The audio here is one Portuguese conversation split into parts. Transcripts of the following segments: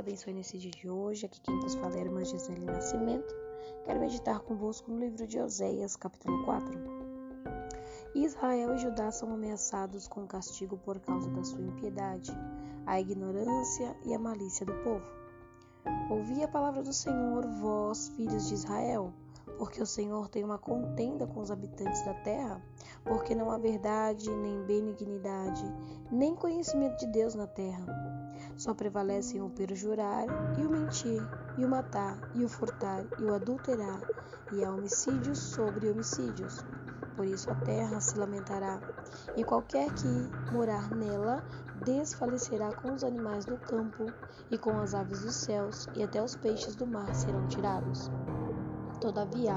abençoe nesse dia de hoje. Aqui quem vos fala é a irmã Gisele Nascimento. Quero meditar convosco no livro de Oséias, capítulo 4. Israel e Judá são ameaçados com castigo por causa da sua impiedade, a ignorância e a malícia do povo. Ouvi a palavra do Senhor, vós, filhos de Israel, porque o Senhor tem uma contenda com os habitantes da terra, porque não há verdade, nem benignidade, nem conhecimento de Deus na terra. Só prevalecem o perjurar e o mentir, e o matar, e o furtar, e o adulterar, e há homicídios sobre homicídios. Por isso a terra se lamentará, e qualquer que morar nela desfalecerá com os animais do campo e com as aves dos céus, e até os peixes do mar serão tirados. Todavia,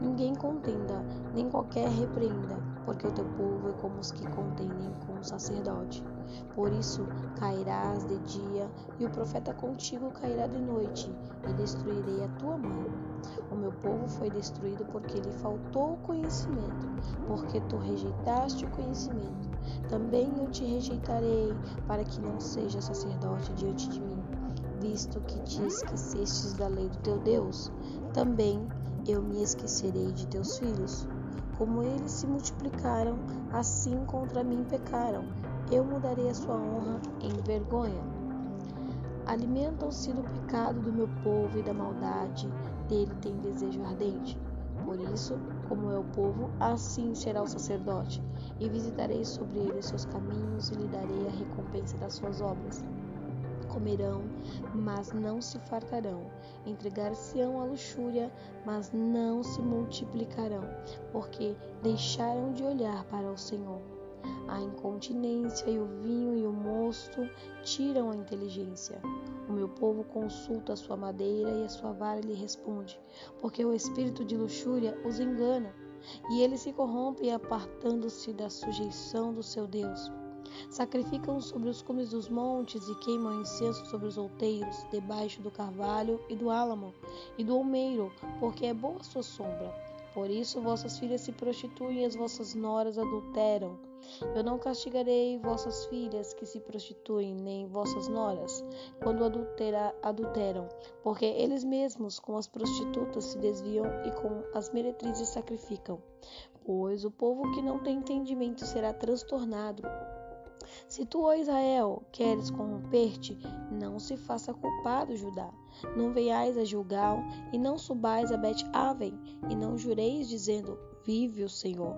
ninguém contenda, nem qualquer repreenda, porque o teu povo é como os que contendem com o sacerdote. Por isso cairás de dia, e o profeta contigo cairá de noite, e destruirei a tua mãe. O meu povo foi destruído porque lhe faltou conhecimento, porque tu rejeitaste o conhecimento. Também eu te rejeitarei, para que não seja sacerdote diante de mim, visto que te esquecestes da lei do teu Deus. Também eu me esquecerei de teus filhos. Como eles se multiplicaram, assim contra mim pecaram. Eu mudarei a sua honra em vergonha. Alimentam-se do pecado do meu povo e da maldade dele tem desejo ardente. Por isso, como é o povo, assim será o sacerdote, e visitarei sobre ele os seus caminhos e lhe darei a recompensa das suas obras comerão, mas não se fartarão. Entregar-se-ão à luxúria, mas não se multiplicarão, porque deixaram de olhar para o Senhor. A incontinência e o vinho e o mosto tiram a inteligência. O meu povo consulta a sua madeira e a sua vara lhe responde, porque o espírito de luxúria os engana, e eles se corrompem apartando-se da sujeição do seu Deus. Sacrificam sobre os cumes dos montes e queimam incenso sobre os outeiros, debaixo do carvalho e do álamo e do almeiro, porque é boa sua sombra. Por isso vossas filhas se prostituem e as vossas noras adulteram. Eu não castigarei vossas filhas que se prostituem, nem vossas noras, quando adultera, adulteram, porque eles mesmos com as prostitutas se desviam e com as meretrizes sacrificam. Pois o povo que não tem entendimento será transtornado, se tu, ó Israel, queres corromper-te, não se faça culpado, Judá. Não venhais a Gilgal, e não subais a Bet-Aven, e não jureis, dizendo, vive o Senhor.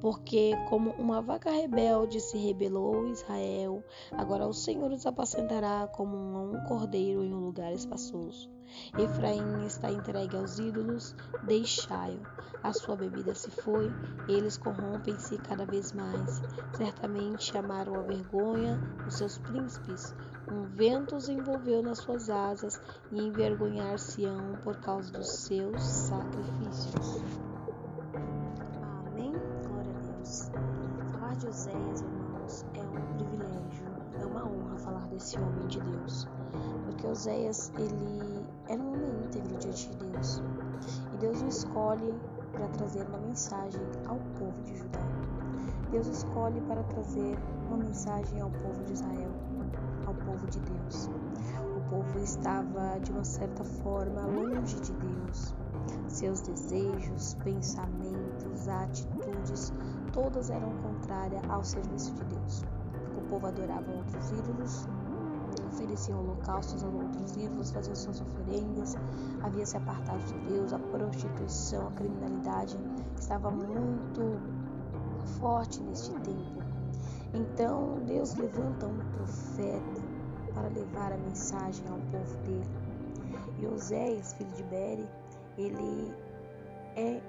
Porque, como uma vaca rebelde se rebelou Israel, agora o Senhor os apacentará como um cordeiro em um lugar espaçoso. Efraim está entregue aos ídolos, deixai-o. A sua bebida se foi, eles corrompem-se cada vez mais. Certamente amaram a vergonha os seus príncipes. Um vento os envolveu nas suas asas e envergonhar-se-ão por causa dos seus sacrifícios. Deus. Falar de Oséias, irmãos, é um privilégio, é uma honra falar desse homem de Deus. Porque Oséias, ele era um homem íntegro diante de Deus. E Deus o escolhe para trazer uma mensagem ao povo de Judá. Deus escolhe para trazer uma mensagem ao povo de Israel, ao povo de Deus. O povo estava, de uma certa forma, longe de Deus. Seus desejos, pensamentos, atitudes, todas eram contrárias ao serviço de Deus. O povo adorava outros ídolos, ofereciam holocaustos a outros ídolos, faziam suas oferendas, havia se apartado de Deus, a prostituição, a criminalidade estava muito forte neste tempo. Então Deus levanta um profeta para levar a mensagem ao povo dele. E Oséias, filho de Bere, ele é,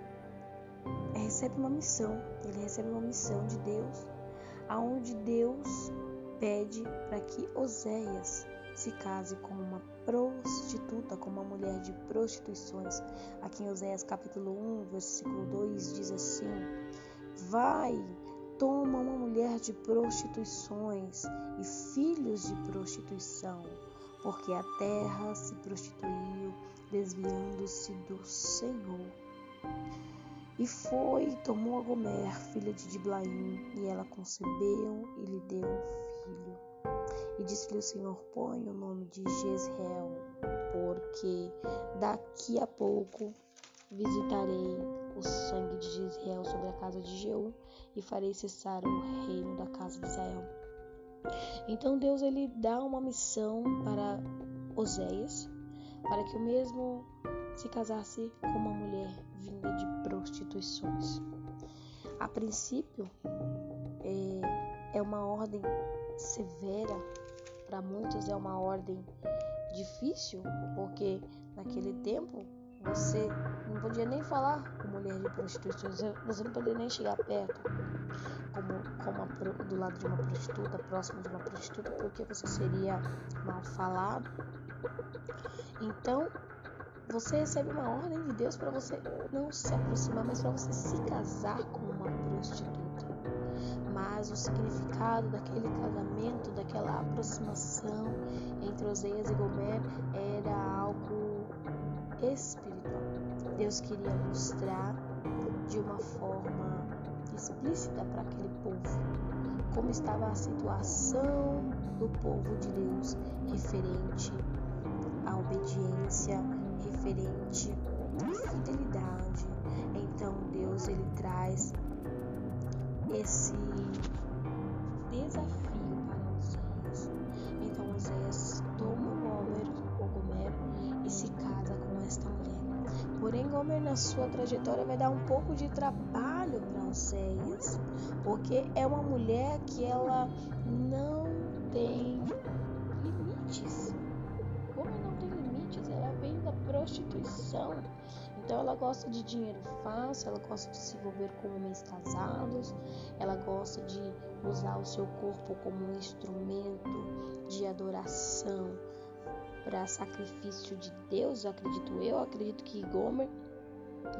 recebe uma missão, ele recebe uma missão de Deus, aonde Deus pede para que Oséias se case com uma prostituta, com uma mulher de prostituições. Aqui em Oséias capítulo 1, versículo 2 diz assim: Vai, toma uma mulher de prostituições e filhos de prostituição, porque a terra se prostituiu, desviando-se do Senhor. E foi e tomou a Gomer, filha de Diblaim, e ela concebeu e lhe deu um filho. E disse-lhe o Senhor: Põe o nome de Jezreel, porque daqui a pouco visitarei o sangue de Jezreel sobre a casa de Jeú e farei cessar o reino da casa de Israel. Então Deus ele dá uma missão para Oséias, para que o mesmo se casasse com uma mulher vinda de prostituições. A princípio, é, é uma ordem severa, para muitos é uma ordem difícil, porque naquele tempo você não podia nem falar com mulher de prostituições, você não podia nem chegar perto, como, como a, do lado de uma prostituta, próximo de uma prostituta, porque você seria mal falado. Então, você recebe uma ordem de Deus para você não se aproximar, mas para você se casar com uma prostituta. Mas o significado daquele casamento, daquela aproximação entre Oseias e Gomer era algo espiritual. Deus queria mostrar de uma forma explícita para aquele povo como estava a situação do povo de Deus referente à obediência referente à fidelidade. Então Deus ele traz esse desafio para Oséias. Então Oséias toma Gomer, ou Gomer e se casa com esta mulher. Porém, Gomer na sua trajetória vai dar um pouco de trabalho para Oséias, porque é uma mulher que ela não tem prostituição. Então ela gosta de dinheiro fácil, ela gosta de se envolver com homens casados, ela gosta de usar o seu corpo como um instrumento de adoração para sacrifício de Deus, acredito eu, acredito que Gomer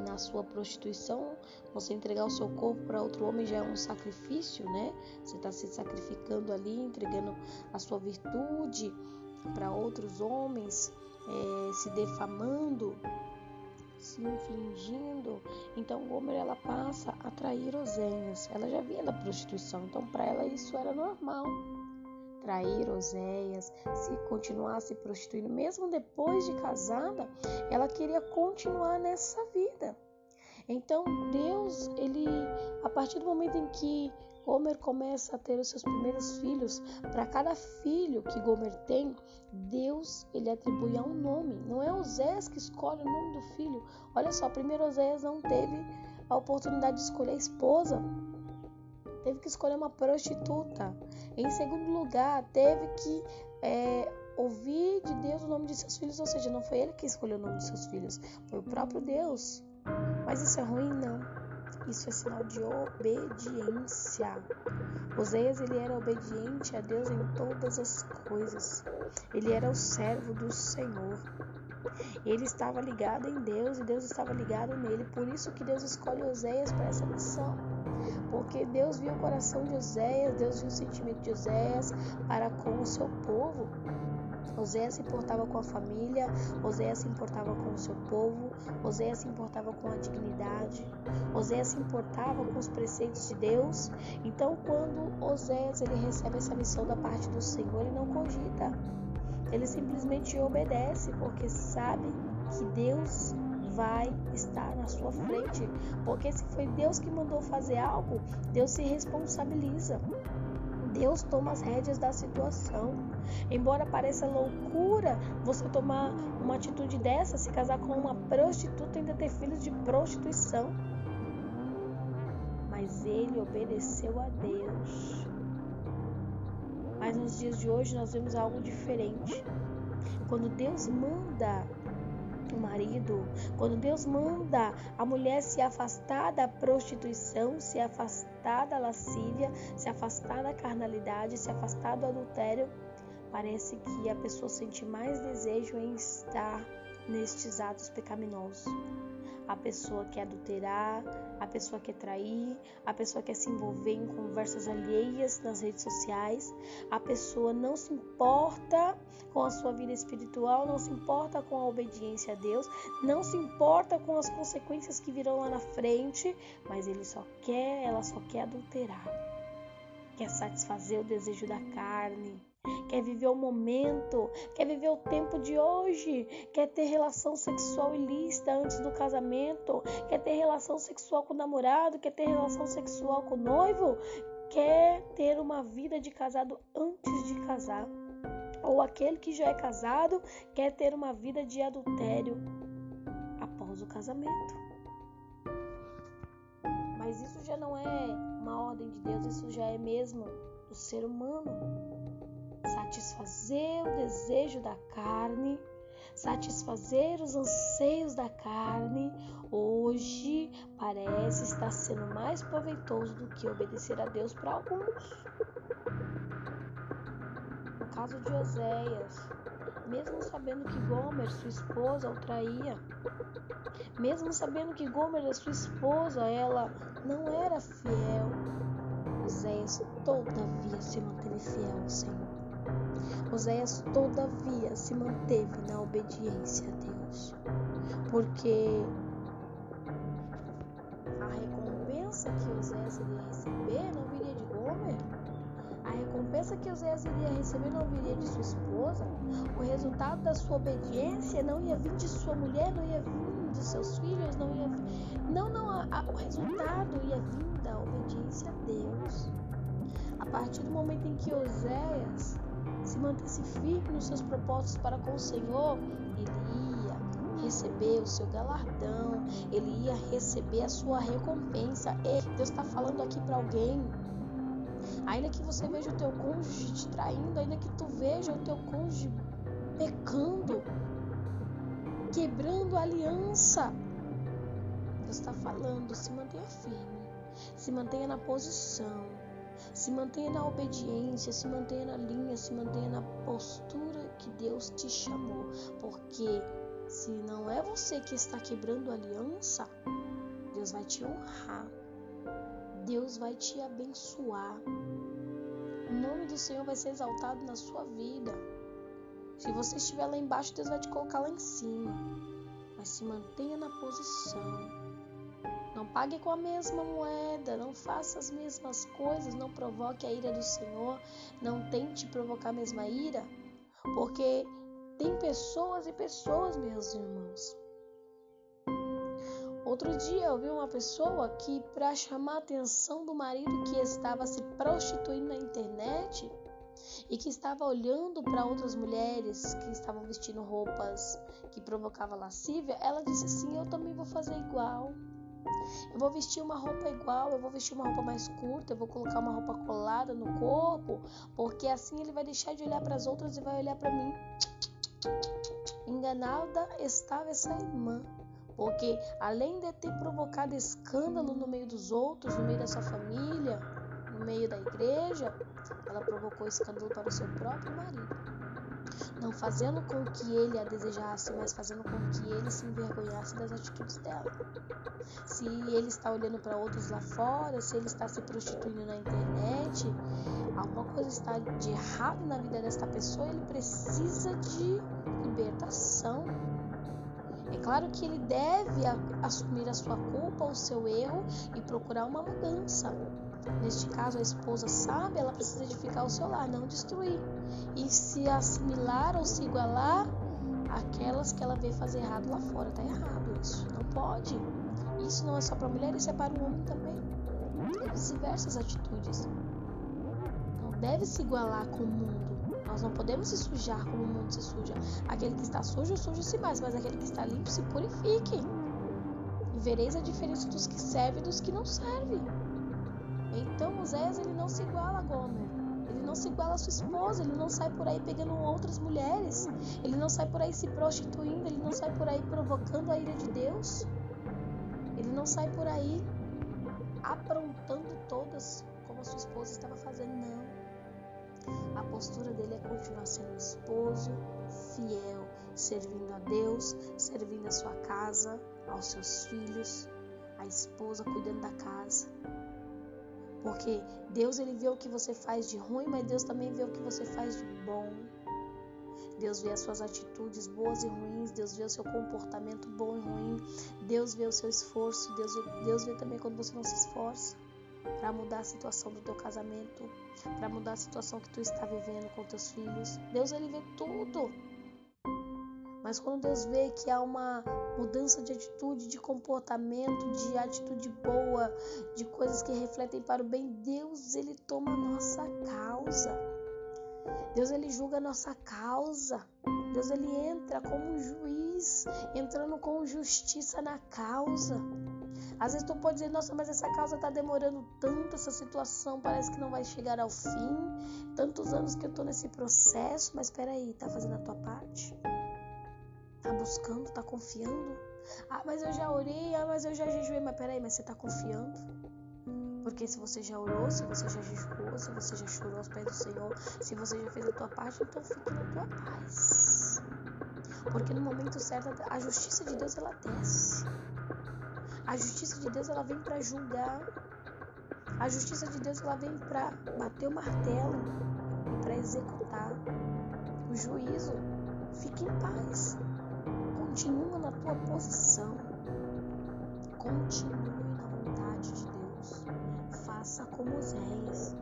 na sua prostituição, você entregar o seu corpo para outro homem já é um sacrifício, né? Você está se sacrificando ali, entregando a sua virtude para outros homens é, se defamando, se infligindo. Então Gomer ela passa a trair Oséias. Ela já vinha da prostituição, então para ela isso era normal. Trair Oséias, se continuar se prostituindo, mesmo depois de casada, ela queria continuar nessa vida. Então Deus, ele, a partir do momento em que Gomer começa a ter os seus primeiros filhos. Para cada filho que Gomer tem, Deus ele atribui a um nome. Não é Osés que escolhe o nome do filho. Olha só, primeiro Osés não teve a oportunidade de escolher a esposa. Teve que escolher uma prostituta. Em segundo lugar, teve que é, ouvir de Deus o nome de seus filhos, ou seja, não foi ele que escolheu o nome de seus filhos, foi o próprio Deus. Mas isso é ruim? Não. Isso é sinal de obediência. Oséias ele era obediente a Deus em todas as coisas. Ele era o servo do Senhor. Ele estava ligado em Deus e Deus estava ligado nele. Por isso que Deus escolhe Oséias para essa missão. Porque Deus viu o coração de Oséias, Deus viu o sentimento de Oséias para com o seu povo. Oséias se importava com a família, Oséias se importava com o seu povo, Oséias se importava com a dignidade, Oséias se importava com os preceitos de Deus. Então, quando Oséias ele recebe essa missão da parte do Senhor, ele não cogita. Ele simplesmente obedece, porque sabe que Deus vai estar na sua frente. Porque se foi Deus que mandou fazer algo, Deus se responsabiliza. Deus toma as rédeas da situação. Embora pareça loucura você tomar uma atitude dessa, se casar com uma prostituta e ainda ter filhos de prostituição. Mas ele obedeceu a Deus. Mas nos dias de hoje nós vemos algo diferente. Quando Deus manda marido, quando Deus manda a mulher se afastar da prostituição, se afastar da lascívia, se afastar da carnalidade, se afastar do adultério, parece que a pessoa sente mais desejo em estar nestes atos pecaminosos. A pessoa quer adulterar, a pessoa quer trair, a pessoa quer se envolver em conversas alheias nas redes sociais, a pessoa não se importa com a sua vida espiritual, não se importa com a obediência a Deus, não se importa com as consequências que virão lá na frente, mas ele só quer, ela só quer adulterar. Quer satisfazer o desejo da carne, quer viver o momento, quer viver o tempo de hoje, quer ter relação sexual ilícita antes do casamento, quer ter relação sexual com o namorado, quer ter relação sexual com o noivo, quer ter uma vida de casado antes de casar. Ou aquele que já é casado quer ter uma vida de adultério após o casamento. Mas isso já não é uma ordem de Deus, isso já é mesmo do ser humano. Satisfazer o desejo da carne, satisfazer os anseios da carne, hoje parece estar sendo mais proveitoso do que obedecer a Deus para alguns. No caso de Oséias, mesmo sabendo que Gomer, sua esposa, o traía, mesmo sabendo que Gomer, sua esposa, ela não era fiel, Oséias todavia se manteve fiel ao Senhor. Oséias todavia se manteve na obediência a Deus, porque a recompensa que Oséias iria receber não viria de Gomer, a recompensa que Oséias iria receber não viria de sua esposa, o resultado da sua obediência não ia vir de sua mulher, não ia vir de seus filhos, não ia não, não, a, a, o resultado ia vir da obediência a Deus. A partir do momento em que Oséias se mantesse firme nos seus propósitos para com o Senhor, ele ia receber o seu galardão, ele ia receber a sua recompensa. E Deus está falando aqui para alguém. Ainda que você veja o teu cônjuge te traindo, ainda que tu veja o teu cônjuge pecando, quebrando a aliança, Deus está falando, se mantenha firme, se mantenha na posição, se mantenha na obediência, se mantenha na linha, se mantenha na postura que Deus te chamou. Porque se não é você que está quebrando a aliança, Deus vai te honrar. Deus vai te abençoar. O nome do Senhor vai ser exaltado na sua vida. Se você estiver lá embaixo, Deus vai te colocar lá em cima. Mas se mantenha na posição. Não pague com a mesma moeda, não faça as mesmas coisas, não provoque a ira do Senhor, não tente provocar a mesma ira, porque tem pessoas e pessoas, meus irmãos. Outro dia eu vi uma pessoa que, para chamar a atenção do marido que estava se prostituindo na internet e que estava olhando para outras mulheres que estavam vestindo roupas que provocavam lascívia, ela disse assim: Eu também vou fazer igual. Eu vou vestir uma roupa igual, eu vou vestir uma roupa mais curta, eu vou colocar uma roupa colada no corpo, porque assim ele vai deixar de olhar para as outras e vai olhar para mim. Enganada estava essa irmã, porque além de ter provocado escândalo no meio dos outros, no meio da sua família, no meio da igreja, ela provocou escândalo para o seu próprio marido não fazendo com que ele a desejasse, mas fazendo com que ele se envergonhasse das atitudes dela. Se ele está olhando para outros lá fora, se ele está se prostituindo na internet, alguma coisa está de errado na vida desta pessoa, ele precisa de libertação. É claro que ele deve assumir a sua culpa, o seu erro e procurar uma mudança. Neste caso, a esposa sabe, ela precisa de ficar ao seu lado, não destruir. E se assimilar ou se igualar aquelas que ela vê fazer errado lá fora. Tá errado isso. Não pode. Isso não é só para mulher, isso é para o homem também. E vice-versa as atitudes. Não deve se igualar com o mundo. Nós não podemos se sujar como o mundo se suja. Aquele que está sujo, suja-se mais, mas aquele que está limpo, se purifique. E vereis a diferença dos que servem e dos que não servem. Então Oséias ele não se iguala a Gomer. Ele não se iguala a sua esposa, ele não sai por aí pegando outras mulheres, ele não sai por aí se prostituindo, ele não sai por aí provocando a ira de Deus, ele não sai por aí aprontando todas como a sua esposa estava fazendo, não. A postura dele é continuar sendo esposo, fiel, servindo a Deus, servindo a sua casa, aos seus filhos, a esposa cuidando da casa, porque Deus ele vê o que você faz de ruim, mas Deus também vê o que você faz de bom. Deus vê as suas atitudes boas e ruins, Deus vê o seu comportamento bom e ruim, Deus vê o seu esforço, Deus vê, Deus vê também quando você não se esforça. para mudar a situação do teu casamento, para mudar a situação que tu está vivendo com teus filhos. Deus ele vê tudo. Mas quando Deus vê que há uma mudança de atitude, de comportamento, de atitude boa, de coisas que refletem para o bem, Deus ele toma nossa causa. Deus ele julga a nossa causa. Deus ele entra como juiz, entrando com justiça na causa. Às vezes tu pode dizer, nossa, mas essa causa está demorando tanto, essa situação parece que não vai chegar ao fim. Tantos anos que eu estou nesse processo, mas espera aí, tá fazendo a tua parte? Tá buscando, tá confiando? Ah, mas eu já orei, ah, mas eu já jejuei, mas peraí, mas você tá confiando? Porque se você já orou, se você já jejuou, se você já chorou aos pés do Senhor, se você já fez a tua parte, então fique na tua paz. Porque no momento certo a justiça de Deus ela desce. A justiça de Deus ela vem para julgar. A justiça de Deus ela vem para bater o martelo e para executar o juízo. Fique em paz. Continua na tua posição. Continue na vontade de Deus. Faça como Oséias.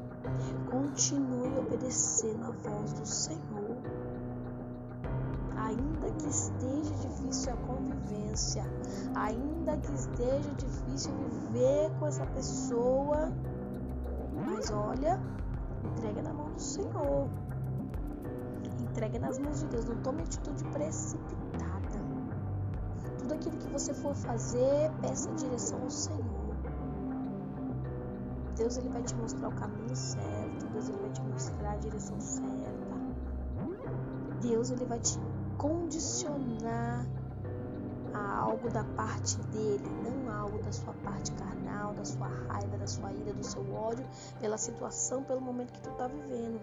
Continue obedecendo a voz do Senhor. Ainda que esteja difícil a convivência, ainda que esteja difícil viver com essa pessoa, mas olha, entrega na mão do Senhor. Entrega nas mãos de Deus. Não tome atitude precipitada tudo aquilo que você for fazer, peça direção ao Senhor. Deus ele vai te mostrar o caminho certo, Deus ele vai te mostrar a direção certa. Deus ele vai te condicionar a algo da parte dele, não algo da sua parte carnal, da sua raiva, da sua ira, do seu ódio, pela situação, pelo momento que tu está vivendo.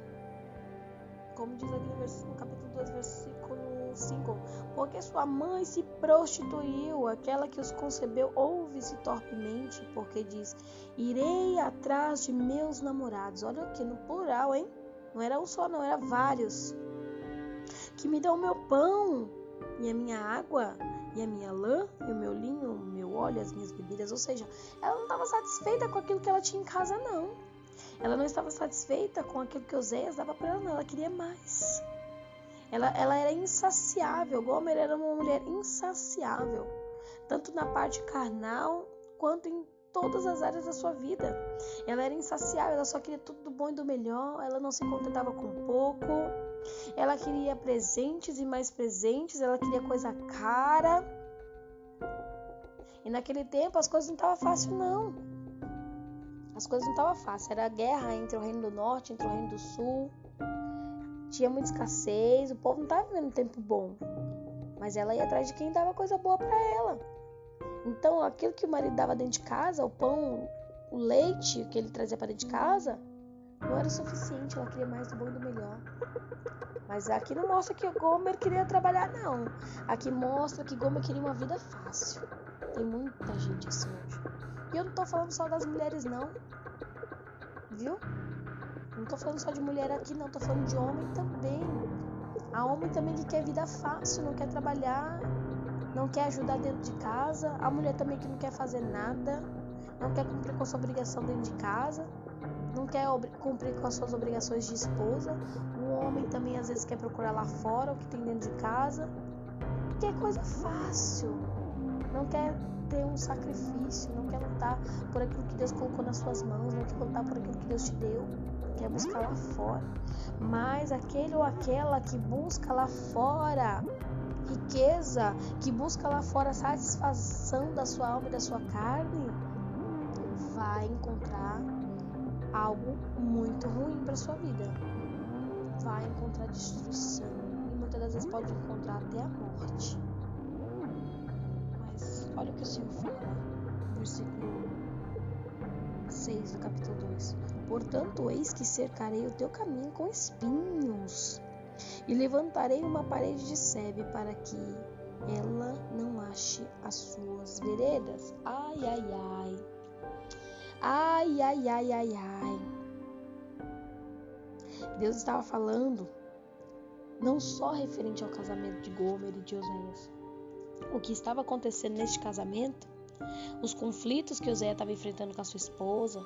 Como diz ali no capítulo 2, versículo 5. Porque sua mãe se prostituiu, aquela que os concebeu ouve-se torpemente, porque diz: Irei atrás de meus namorados. Olha aqui no plural, hein? Não era um só, não, era vários. Que me dão o meu pão e a minha água e a minha lã e o meu linho, o meu óleo, as minhas bebidas. Ou seja, ela não estava satisfeita com aquilo que ela tinha em casa, não. Ela não estava satisfeita com aquilo que Oséias dava para ela, não. Ela queria mais. Ela, ela era insaciável. Gomer era uma mulher insaciável, tanto na parte carnal quanto em todas as áreas da sua vida. Ela era insaciável, ela só queria tudo do bom e do melhor, ela não se contentava com pouco. Ela queria presentes e mais presentes, ela queria coisa cara. E naquele tempo as coisas não estavam fáceis não. As coisas não estavam fáceis, era guerra entre o reino do norte, entre o reino do sul tinha muita escassez, o povo não estava vivendo um tempo bom. Mas ela ia atrás de quem dava coisa boa para ela. Então, aquilo que o marido dava dentro de casa, o pão, o leite que ele trazia para dentro de casa, não era o suficiente. Ela queria mais do bom e do melhor. Mas aqui não mostra que Gomer queria trabalhar, não. Aqui mostra que Gomer queria uma vida fácil. Tem muita gente assim hoje. E eu não tô falando só das mulheres, não. Viu? Não tô falando só de mulher aqui, não, tô falando de homem também. Há homem também que quer vida fácil, não quer trabalhar, não quer ajudar dentro de casa. Há mulher também que não quer fazer nada, não quer cumprir com a sua obrigação dentro de casa, não quer cumprir com as suas obrigações de esposa. O homem também às vezes quer procurar lá fora o que tem dentro de casa. Quer coisa fácil, não quer ter um sacrifício, não quer lutar por aquilo que Deus colocou nas suas mãos, não quer lutar por aquilo que Deus te deu quer buscar lá fora. Mas aquele ou aquela que busca lá fora riqueza, que busca lá fora satisfação da sua alma e da sua carne, vai encontrar algo muito ruim para sua vida. Vai encontrar destruição e muitas das vezes pode encontrar até a morte. Olha o que o Senhor fala, versículo 6 do capítulo 2. Portanto, eis que cercarei o teu caminho com espinhos, e levantarei uma parede de sebe para que ela não ache as suas veredas. Ai, ai, ai. Ai, ai, ai, ai, ai. Deus estava falando não só referente ao casamento de Gomer e de Oséias. O que estava acontecendo neste casamento, os conflitos que Oséias estava enfrentando com a sua esposa,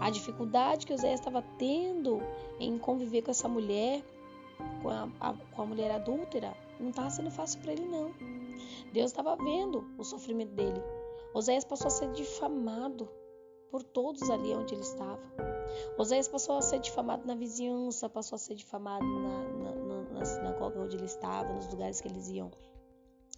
A dificuldade que Oséias estava tendo em conviver com essa mulher, com a, a, com a mulher adúltera, não estava sendo fácil para ele, não. Deus estava vendo o sofrimento dele. Oséias passou a ser difamado por todos ali onde ele estava. Oséias passou a ser difamado na vizinhança, passou a ser difamado na, na, na sinagoga onde ele estava, nos lugares que eles iam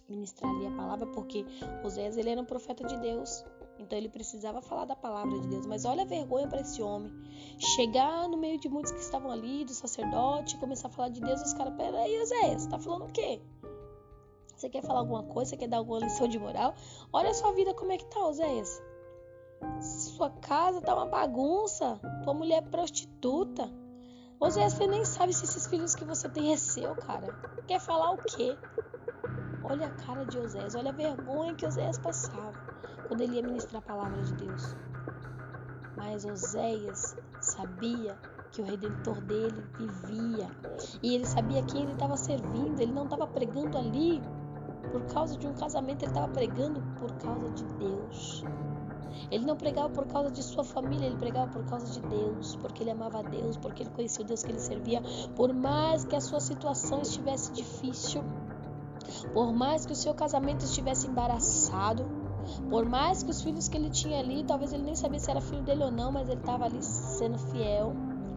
ministrar ali a palavra, porque Oséias ele era um profeta de Deus. Então ele precisava falar da palavra de Deus. Mas olha a vergonha para esse homem. Chegar no meio de muitos que estavam ali, do sacerdote, começar a falar de Deus, os caras, peraí, Oséias, você tá falando o quê? Você quer falar alguma coisa? Você quer dar alguma lição de moral? Olha a sua vida como é que tá, Oséias. Sua casa tá uma bagunça. Tua mulher é prostituta. Oséias, você nem sabe se esses filhos que você tem é seu, cara. Quer falar o quê? Olha a cara de Oséias, olha a vergonha que Oséias passava quando ele ia ministrar a palavra de Deus. Mas Oséias sabia que o redentor dele vivia e ele sabia quem ele estava servindo. Ele não estava pregando ali por causa de um casamento, ele estava pregando por causa de Deus. Ele não pregava por causa de sua família, ele pregava por causa de Deus, porque ele amava Deus, porque ele conhecia o Deus que ele servia. Por mais que a sua situação estivesse difícil, por mais que o seu casamento estivesse embaraçado, por mais que os filhos que ele tinha ali, talvez ele nem sabia se era filho dele ou não, mas ele estava ali sendo fiel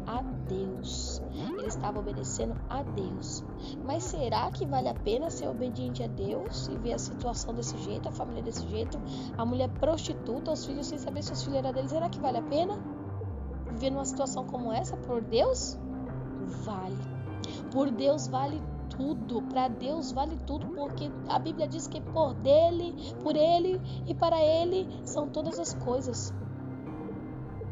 a Deus. Ele estava obedecendo a Deus. Mas será que vale a pena ser obediente a Deus e ver a situação desse jeito, a família desse jeito, a mulher prostituta, os filhos sem saber se os filhos eram dele? Será que vale a pena viver numa situação como essa por Deus? Vale. Por Deus vale tudo, para Deus vale tudo, porque a Bíblia diz que por dele, por ele e para ele são todas as coisas.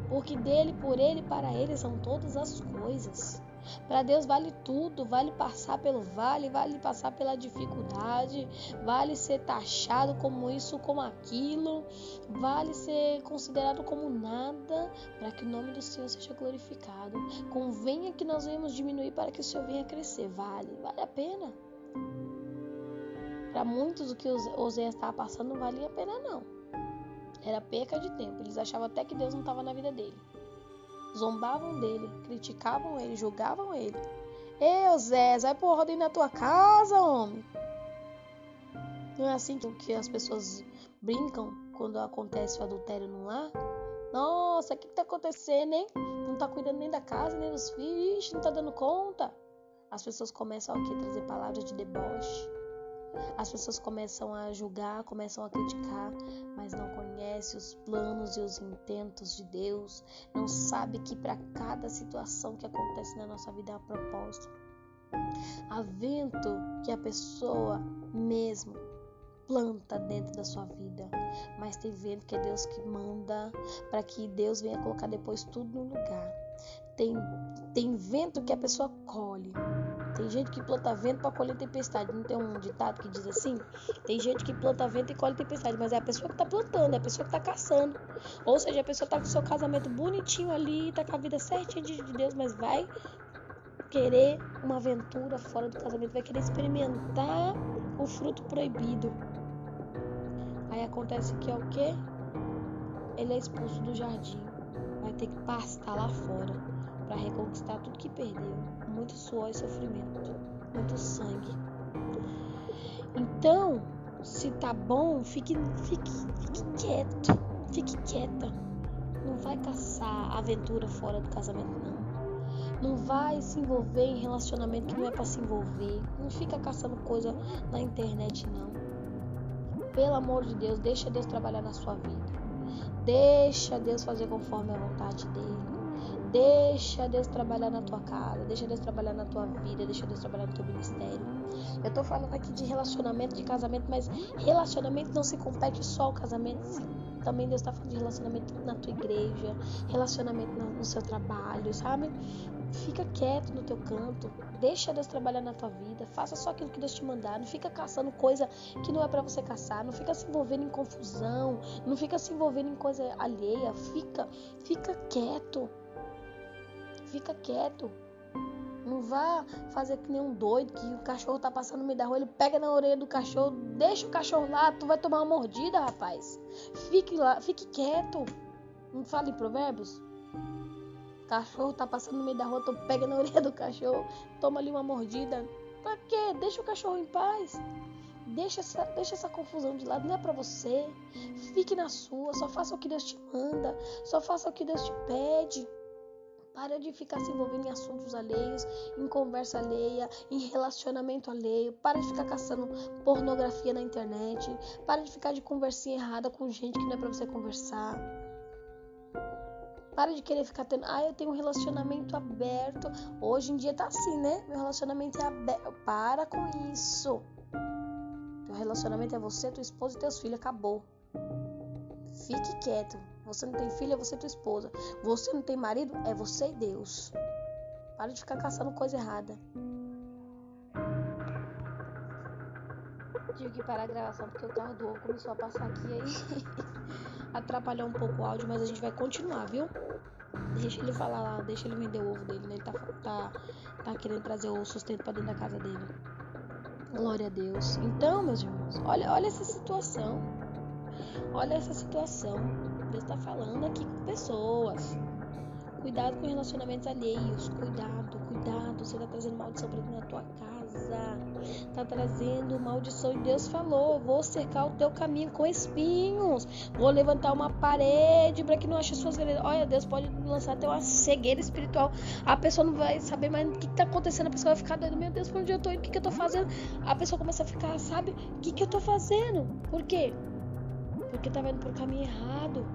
Porque dele, por ele e para ele são todas as coisas. Para Deus vale tudo, vale passar pelo vale, vale passar pela dificuldade, vale ser taxado como isso, como aquilo, vale ser considerado como nada, para que o nome do Senhor seja glorificado. Convenha que nós venhamos diminuir para que o Senhor venha crescer, vale, vale a pena. Para muitos o que Oséias estava passando não valia a pena não. Era perca de tempo. Eles achavam até que Deus não estava na vida dele zombavam dele, criticavam ele, julgavam ele. Ei, Zé, vai pôr ordem na tua casa, homem. Não é assim que as pessoas brincam quando acontece o adultério no lar? Nossa, o que, que tá acontecendo, hein? Não tá cuidando nem da casa, nem dos filhos, não tá dando conta. As pessoas começam a trazer palavras de deboche, as pessoas começam a julgar, começam a criticar, mas não conhece os planos e os intentos de Deus, não sabe que para cada situação que acontece na nossa vida há propósito. Há vento que a pessoa mesmo planta dentro da sua vida, mas tem vento que é Deus que manda para que Deus venha colocar depois tudo no lugar. Tem, tem vento que a pessoa colhe, tem gente que planta vento para colher tempestade. Não tem um ditado que diz assim? Tem gente que planta vento e colhe tempestade, mas é a pessoa que está plantando, é a pessoa que está caçando. Ou seja, a pessoa está com o seu casamento bonitinho ali, está com a vida certinha de Deus, mas vai querer uma aventura fora do casamento, vai querer experimentar o fruto proibido. Aí acontece que é o quê? Ele é expulso do jardim, vai ter que pastar lá fora para reconquistar tudo que perdeu muito suor e sofrimento, muito sangue. Então, se tá bom, fique, fique, fique quieto, fique quieta. Não vai caçar aventura fora do casamento, não. Não vai se envolver em relacionamento que não é para se envolver. Não fica caçando coisa na internet, não. Pelo amor de Deus, deixa Deus trabalhar na sua vida. Deixa Deus fazer conforme a vontade dele. Deixa Deus trabalhar na tua casa, deixa Deus trabalhar na tua vida, deixa Deus trabalhar no teu ministério. Eu tô falando aqui de relacionamento, de casamento, mas relacionamento não se compete só ao casamento. Também Deus tá falando de relacionamento na tua igreja, relacionamento no seu trabalho, sabe? Fica quieto no teu canto, deixa Deus trabalhar na tua vida, faça só aquilo que Deus te mandar, não fica caçando coisa que não é para você caçar, não fica se envolvendo em confusão, não fica se envolvendo em coisa alheia, fica, fica quieto. Fica quieto. Não vá fazer que nem um doido que o cachorro tá passando no meio da rua, ele pega na orelha do cachorro, deixa o cachorro lá, tu vai tomar uma mordida, rapaz. Fique lá, fique quieto. Não fala em provérbios? Cachorro tá passando no meio da rua, tu pega na orelha do cachorro, toma ali uma mordida. Pra quê? Deixa o cachorro em paz. Deixa essa, deixa essa confusão de lado, não é para você. Fique na sua, só faça o que Deus te manda, só faça o que Deus te pede. Para de ficar se envolvendo em assuntos alheios, em conversa alheia, em relacionamento alheio. Para de ficar caçando pornografia na internet. Para de ficar de conversinha errada com gente que não é para você conversar. Para de querer ficar tendo. Ah, eu tenho um relacionamento aberto. Hoje em dia tá assim, né? Meu relacionamento é aberto. Para com isso. Teu relacionamento é você, tua esposa e teus filhos. Acabou. Fique quieto. Você não tem filha, é você tua esposa. Você não tem marido, é você e Deus. Para de ficar caçando coisa errada. Tive que parar a gravação porque o carro do ovo começou a passar aqui aí. atrapalhou um pouco o áudio, mas a gente vai continuar, viu? Deixa ele falar lá, deixa ele vender o ovo dele, né? Ele tá, tá, tá querendo trazer o sustento pra dentro da casa dele. Glória a Deus. Então, meus irmãos, olha, olha essa situação. Olha essa situação. Deus tá falando aqui com pessoas. Cuidado com relacionamentos alheios. Cuidado, cuidado. Você tá trazendo maldição pra dentro da tua casa Tá trazendo maldição. E Deus falou: Vou cercar o teu caminho com espinhos. Vou levantar uma parede para que não ache suas veredas. Olha, Deus pode lançar até uma cegueira espiritual. A pessoa não vai saber mais o que, está acontecendo. A pessoa vai ficar doida. Meu Deus, por onde eu tô indo? O que, que eu tô fazendo? A pessoa começa a ficar, sabe? O que, que eu tô fazendo? Por quê? Porque tá indo pro caminho errado.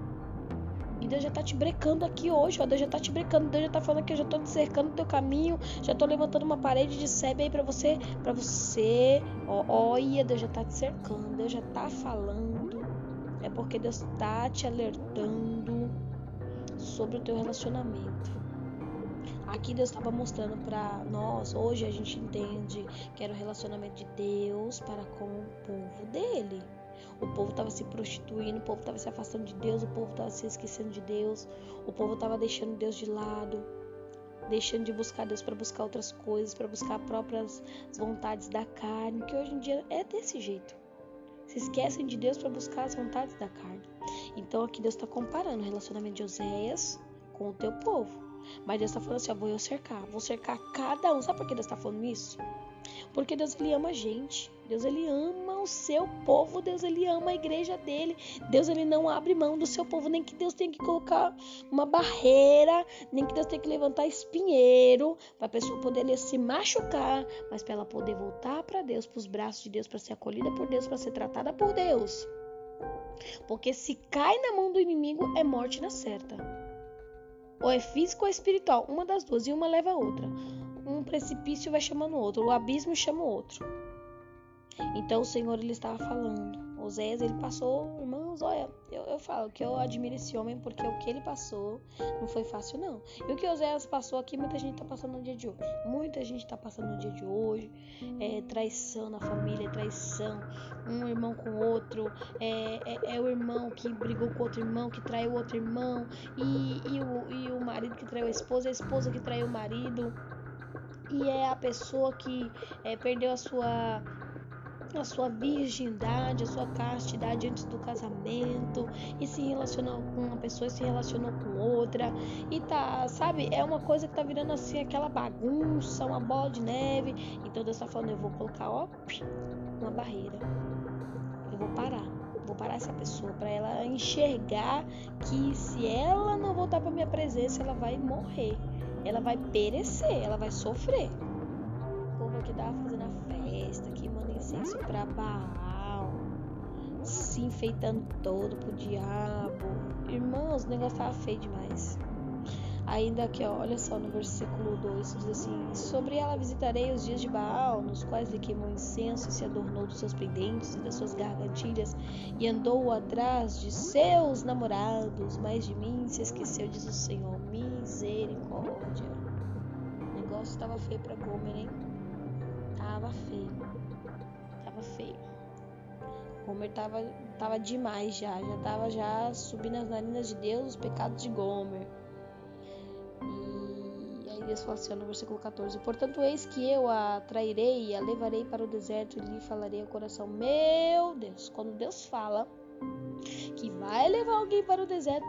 E Deus já tá te brecando aqui hoje, ó. Deus já tá te brecando. Deus já tá falando que eu já tô te cercando o teu caminho. Já tô levantando uma parede de sebe aí pra você. para você. Ó, olha, Deus já tá te cercando. Deus já tá falando. É porque Deus tá te alertando sobre o teu relacionamento. Aqui Deus estava mostrando para nós, hoje a gente entende que era o relacionamento de Deus para com o povo dele. O povo estava se prostituindo, o povo estava se afastando de Deus, o povo estava se esquecendo de Deus, o povo estava deixando Deus de lado, deixando de buscar Deus para buscar outras coisas, para buscar próprias vontades da carne, que hoje em dia é desse jeito. Se esquecem de Deus para buscar as vontades da carne. Então aqui Deus está comparando o relacionamento de Oséias com o teu povo. Mas Deus está falando assim: ó, vou eu cercar, vou cercar cada um. Sabe por que Deus está falando isso? Porque Deus ele ama a gente. Deus ele ama o seu povo, Deus ele ama a igreja dele. Deus ele não abre mão do seu povo, nem que Deus tenha que colocar uma barreira, nem que Deus tenha que levantar espinheiro para a pessoa poder se machucar, mas para ela poder voltar para Deus, para os braços de Deus, para ser acolhida por Deus, para ser tratada por Deus. Porque se cai na mão do inimigo é morte na certa. Ou é físico ou é espiritual, uma das duas e uma leva a outra um precipício vai chamando o outro, o abismo chama o outro. Então o Senhor ele estava falando. Oséias ele passou, irmãos, olha, eu, eu falo que eu admiro esse homem porque o que ele passou não foi fácil não. E o que Oséias passou aqui, muita gente está passando no dia de hoje. Muita gente está passando no dia de hoje. É, traição na família, traição, um irmão com outro, é, é, é, o irmão que brigou com outro irmão, que traiu outro irmão, e, e, o, e o marido que traiu a esposa, a esposa que traiu o marido e é a pessoa que é, perdeu a sua a sua virgindade, a sua castidade antes do casamento e se relacionou com uma pessoa e se relacionou com outra e tá, sabe, é uma coisa que tá virando assim aquela bagunça, uma bola de neve. Então Deus tá falando, eu vou colocar, ó, uma barreira. Eu vou parar. Vou parar essa pessoa para ela enxergar que se ela não voltar para minha presença, ela vai morrer ela vai perecer, ela vai sofrer. O povo aqui tava fazendo a festa, aqui manda incenso pra Baal, se enfeitando todo pro diabo. Irmãos, o negócio tava feio demais. Ainda ó, olha só no versículo 2, diz assim: Sobre ela visitarei os dias de Baal, nos quais lhe queimou incenso e se adornou dos seus pendentes e das suas gargantilhas, e andou atrás de seus namorados, mas de mim se esqueceu, diz o Senhor. Misericórdia. O negócio estava feio para Gomer, hein? Tava feio. Tava feio. Gomer tava, tava demais já. Já tava já subindo as narinas de Deus os pecados de Gomer. E aí Deus fala assim, no versículo 14: Portanto, eis que eu a trairei e a levarei para o deserto e lhe falarei ao coração: Meu Deus, quando Deus fala que vai levar alguém para o deserto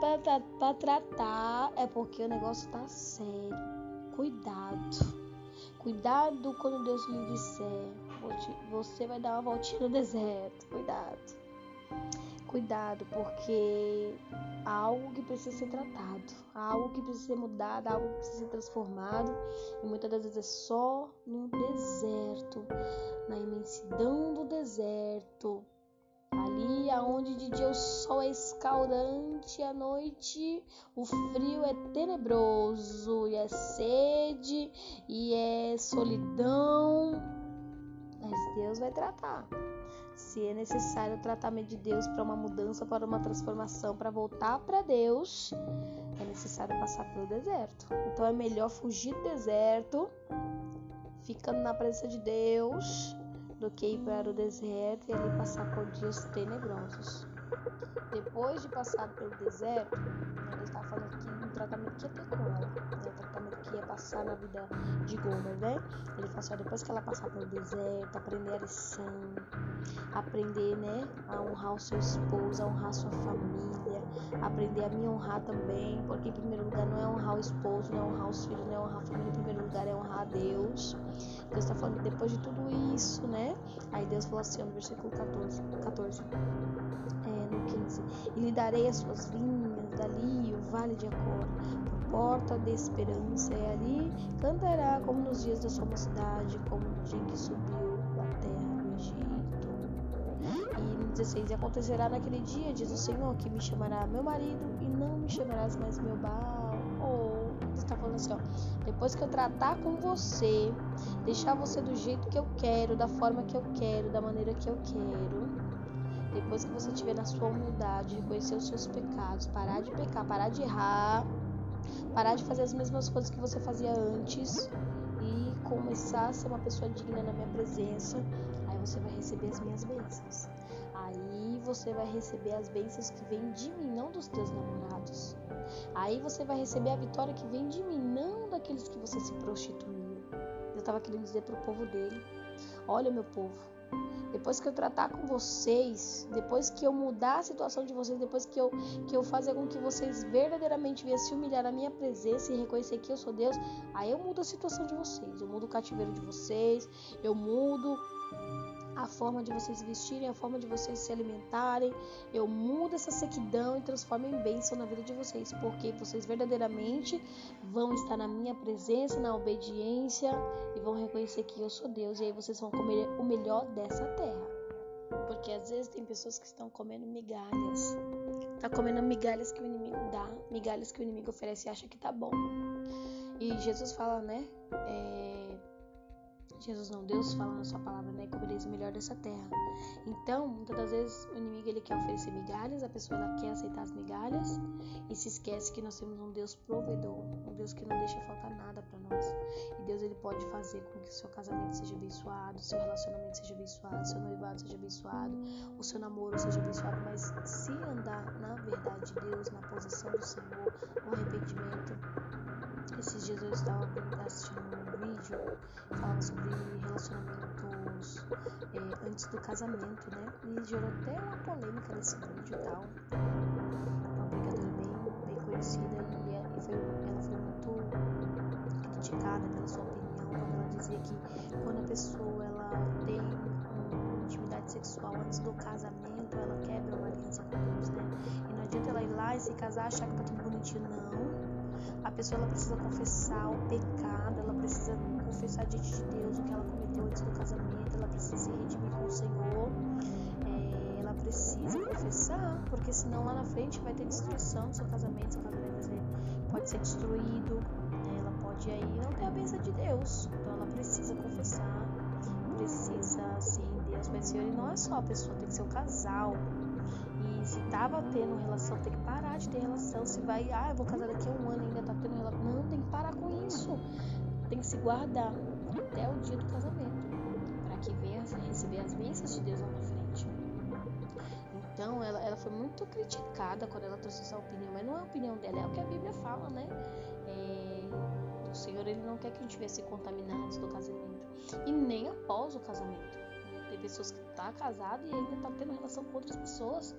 para tratar, é porque o negócio tá sério. Cuidado. Cuidado quando Deus lhe disser, você vai dar uma voltinha no deserto. Cuidado. Cuidado, porque há algo que precisa ser tratado, há algo que precisa ser mudado, há algo que precisa ser transformado, e muitas das vezes é só no deserto, na imensidão do deserto, ali aonde de dia o sol é escaldante, à noite o frio é tenebroso, e é sede, e é solidão, mas Deus vai tratar se é necessário o tratamento de Deus para uma mudança, para uma transformação, para voltar para Deus, é necessário passar pelo deserto. Então é melhor fugir do deserto, ficando na presença de Deus, do que ir para o deserto e ali passar por dias tenebrosos. Depois de passar pelo deserto, ele está falando aqui do tratamento que ia ter com ela, né? o tratamento que ia passar na vida de Gomer, né? Ele fala assim, ó, depois que ela passar pelo deserto, aprender a lição, aprender, né, a honrar o seu esposo, a honrar a sua família, aprender a me honrar também, porque em primeiro lugar não é honrar o esposo, não é honrar os filhos, não é honrar a família, em primeiro lugar é honrar a Deus. Deus está falando depois de tudo isso, né? Aí Deus falou assim, ó, no versículo 14, 14 é, no 15: E lhe darei as suas vinhas, dali o vale de Acor, porta de esperança, e ali cantará como nos dias da sua mocidade, como no dia que subiu da terra do Egito. E no 16: E acontecerá naquele dia, diz o Senhor, que me chamará meu marido, e não me chamarás mais meu Baal. Oh, está falando assim, ó, depois que eu tratar com você, deixar você do jeito que eu quero, da forma que eu quero, da maneira que eu quero, depois que você estiver na sua humildade, reconhecer os seus pecados, parar de pecar, parar de errar, parar de fazer as mesmas coisas que você fazia antes e começar a ser uma pessoa digna na minha presença, aí você vai receber as minhas bênçãos. Aí você vai receber as bênçãos que vêm de mim, não dos teus namorados. Aí você vai receber a vitória que vem de mim, não daqueles que você se prostituiu. Eu estava querendo dizer para o povo dele: Olha, meu povo, depois que eu tratar com vocês, depois que eu mudar a situação de vocês, depois que eu, que eu fazer com que vocês verdadeiramente venham se humilhar na minha presença e reconhecer que eu sou Deus, aí eu mudo a situação de vocês, eu mudo o cativeiro de vocês, eu mudo a forma de vocês vestirem, a forma de vocês se alimentarem. Eu mudo essa sequidão e transformo em bênção na vida de vocês, porque vocês verdadeiramente vão estar na minha presença, na obediência e vão reconhecer que eu sou Deus. E aí vocês vão comer o melhor dessa terra. Porque às vezes tem pessoas que estão comendo migalhas. Tá comendo migalhas que o inimigo dá, migalhas que o inimigo oferece e acha que tá bom. E Jesus fala, né? É Jesus não, Deus fala na sua palavra, né? Comereis o melhor dessa terra. Então, muitas das vezes o inimigo ele quer oferecer migalhas, a pessoa ela quer aceitar as migalhas e se esquece que nós temos um Deus provedor, um Deus que não deixa faltar nada para nós. E Deus ele pode fazer com que o seu casamento seja abençoado, seu relacionamento seja abençoado, seu noivado seja abençoado, o seu namoro seja abençoado, mas se andar na verdade de Deus, na posição do Senhor, no arrependimento, esses dias eu estava assistindo um que falava sobre relacionamentos é, antes do casamento, né? E gerou até uma polêmica nesse vídeo e tal. Uma brigadora bem, bem conhecida e, é, e foi, ela foi muito criticada pela sua opinião quando ela dizia que quando a pessoa ela tem intimidade sexual antes do casamento, ela quebra uma aliança com Deus, né? E não adianta ela ir lá e se casar achar que tá tudo bonitinho, não a pessoa ela precisa confessar o pecado, ela precisa confessar diante de Deus o que ela cometeu antes do casamento, ela precisa se redimir com o Senhor, é, ela precisa confessar, porque senão lá na frente vai ter destruição do seu casamento, seu casamento pode ser destruído, né? ela pode aí não ter a bênção de Deus, então ela precisa confessar, precisa assim, Deus, mas Senhor, não é só a pessoa, tem que ser o casal, e se tava tendo relação, tem que parar de ter relação. Se vai, ah, eu vou casar daqui a um ano ainda tá tendo relação. Não, tem que parar com isso. Tem que se guardar até o dia do casamento. para que venha receber as bênçãos de Deus lá na frente. Então, ela, ela foi muito criticada quando ela trouxe essa opinião. Mas não é a opinião dela, é o que a Bíblia fala, né? É, o Senhor, ele não quer que a gente venha contaminados do casamento. E nem após o casamento. Tem pessoas que tá casado e ainda tá tendo relação com outras pessoas.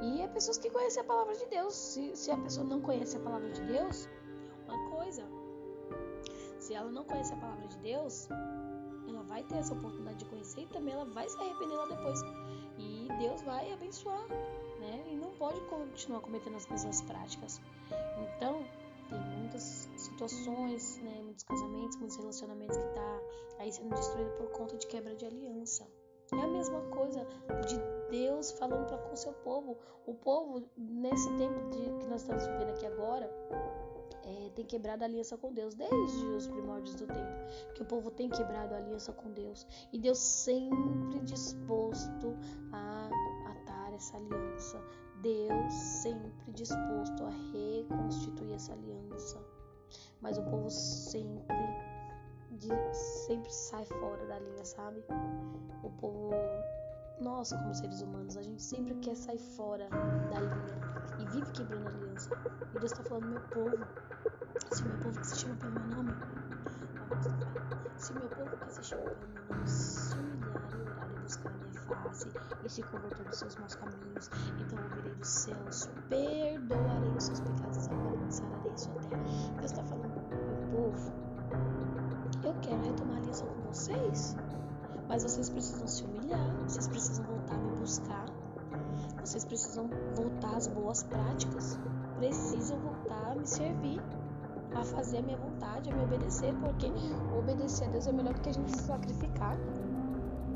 E é pessoas que conhecem a palavra de Deus. Se, se a pessoa não conhece a palavra de Deus, é uma coisa. Se ela não conhece a palavra de Deus, ela vai ter essa oportunidade de conhecer e também ela vai se arrepender lá depois. E Deus vai abençoar, né? E não pode continuar cometendo as mesmas práticas. Então, tem muitas situações, né, muitos casamentos, muitos relacionamentos que tá aí sendo destruído por conta de quebra de aliança. É a mesma coisa de Deus falando para com o seu povo. O povo, nesse tempo de, que nós estamos vivendo aqui agora, é, tem quebrado a aliança com Deus desde os primórdios do tempo, que o povo tem quebrado a aliança com Deus. E Deus sempre disposto a atar essa aliança, Deus sempre disposto a reconstituir essa aliança, mas o povo sempre sempre sai fora da linha, sabe? O povo, nós como seres humanos, a gente sempre quer sair fora da linha e vive quebrando a aliança. E Deus está falando, meu povo, se meu povo que se chama pelo meu nome, se meu povo que se chama pelo meu nome se humilhar e orar e buscar a minha face e se converter dos seus maus caminhos, então ouvirei dos céus, perdoarei os seus pecados mas vocês precisam se humilhar, vocês precisam voltar a me buscar, vocês precisam voltar às boas práticas, precisam voltar a me servir, a fazer a minha vontade, a me obedecer, porque obedecer a Deus é melhor do que a gente se sacrificar.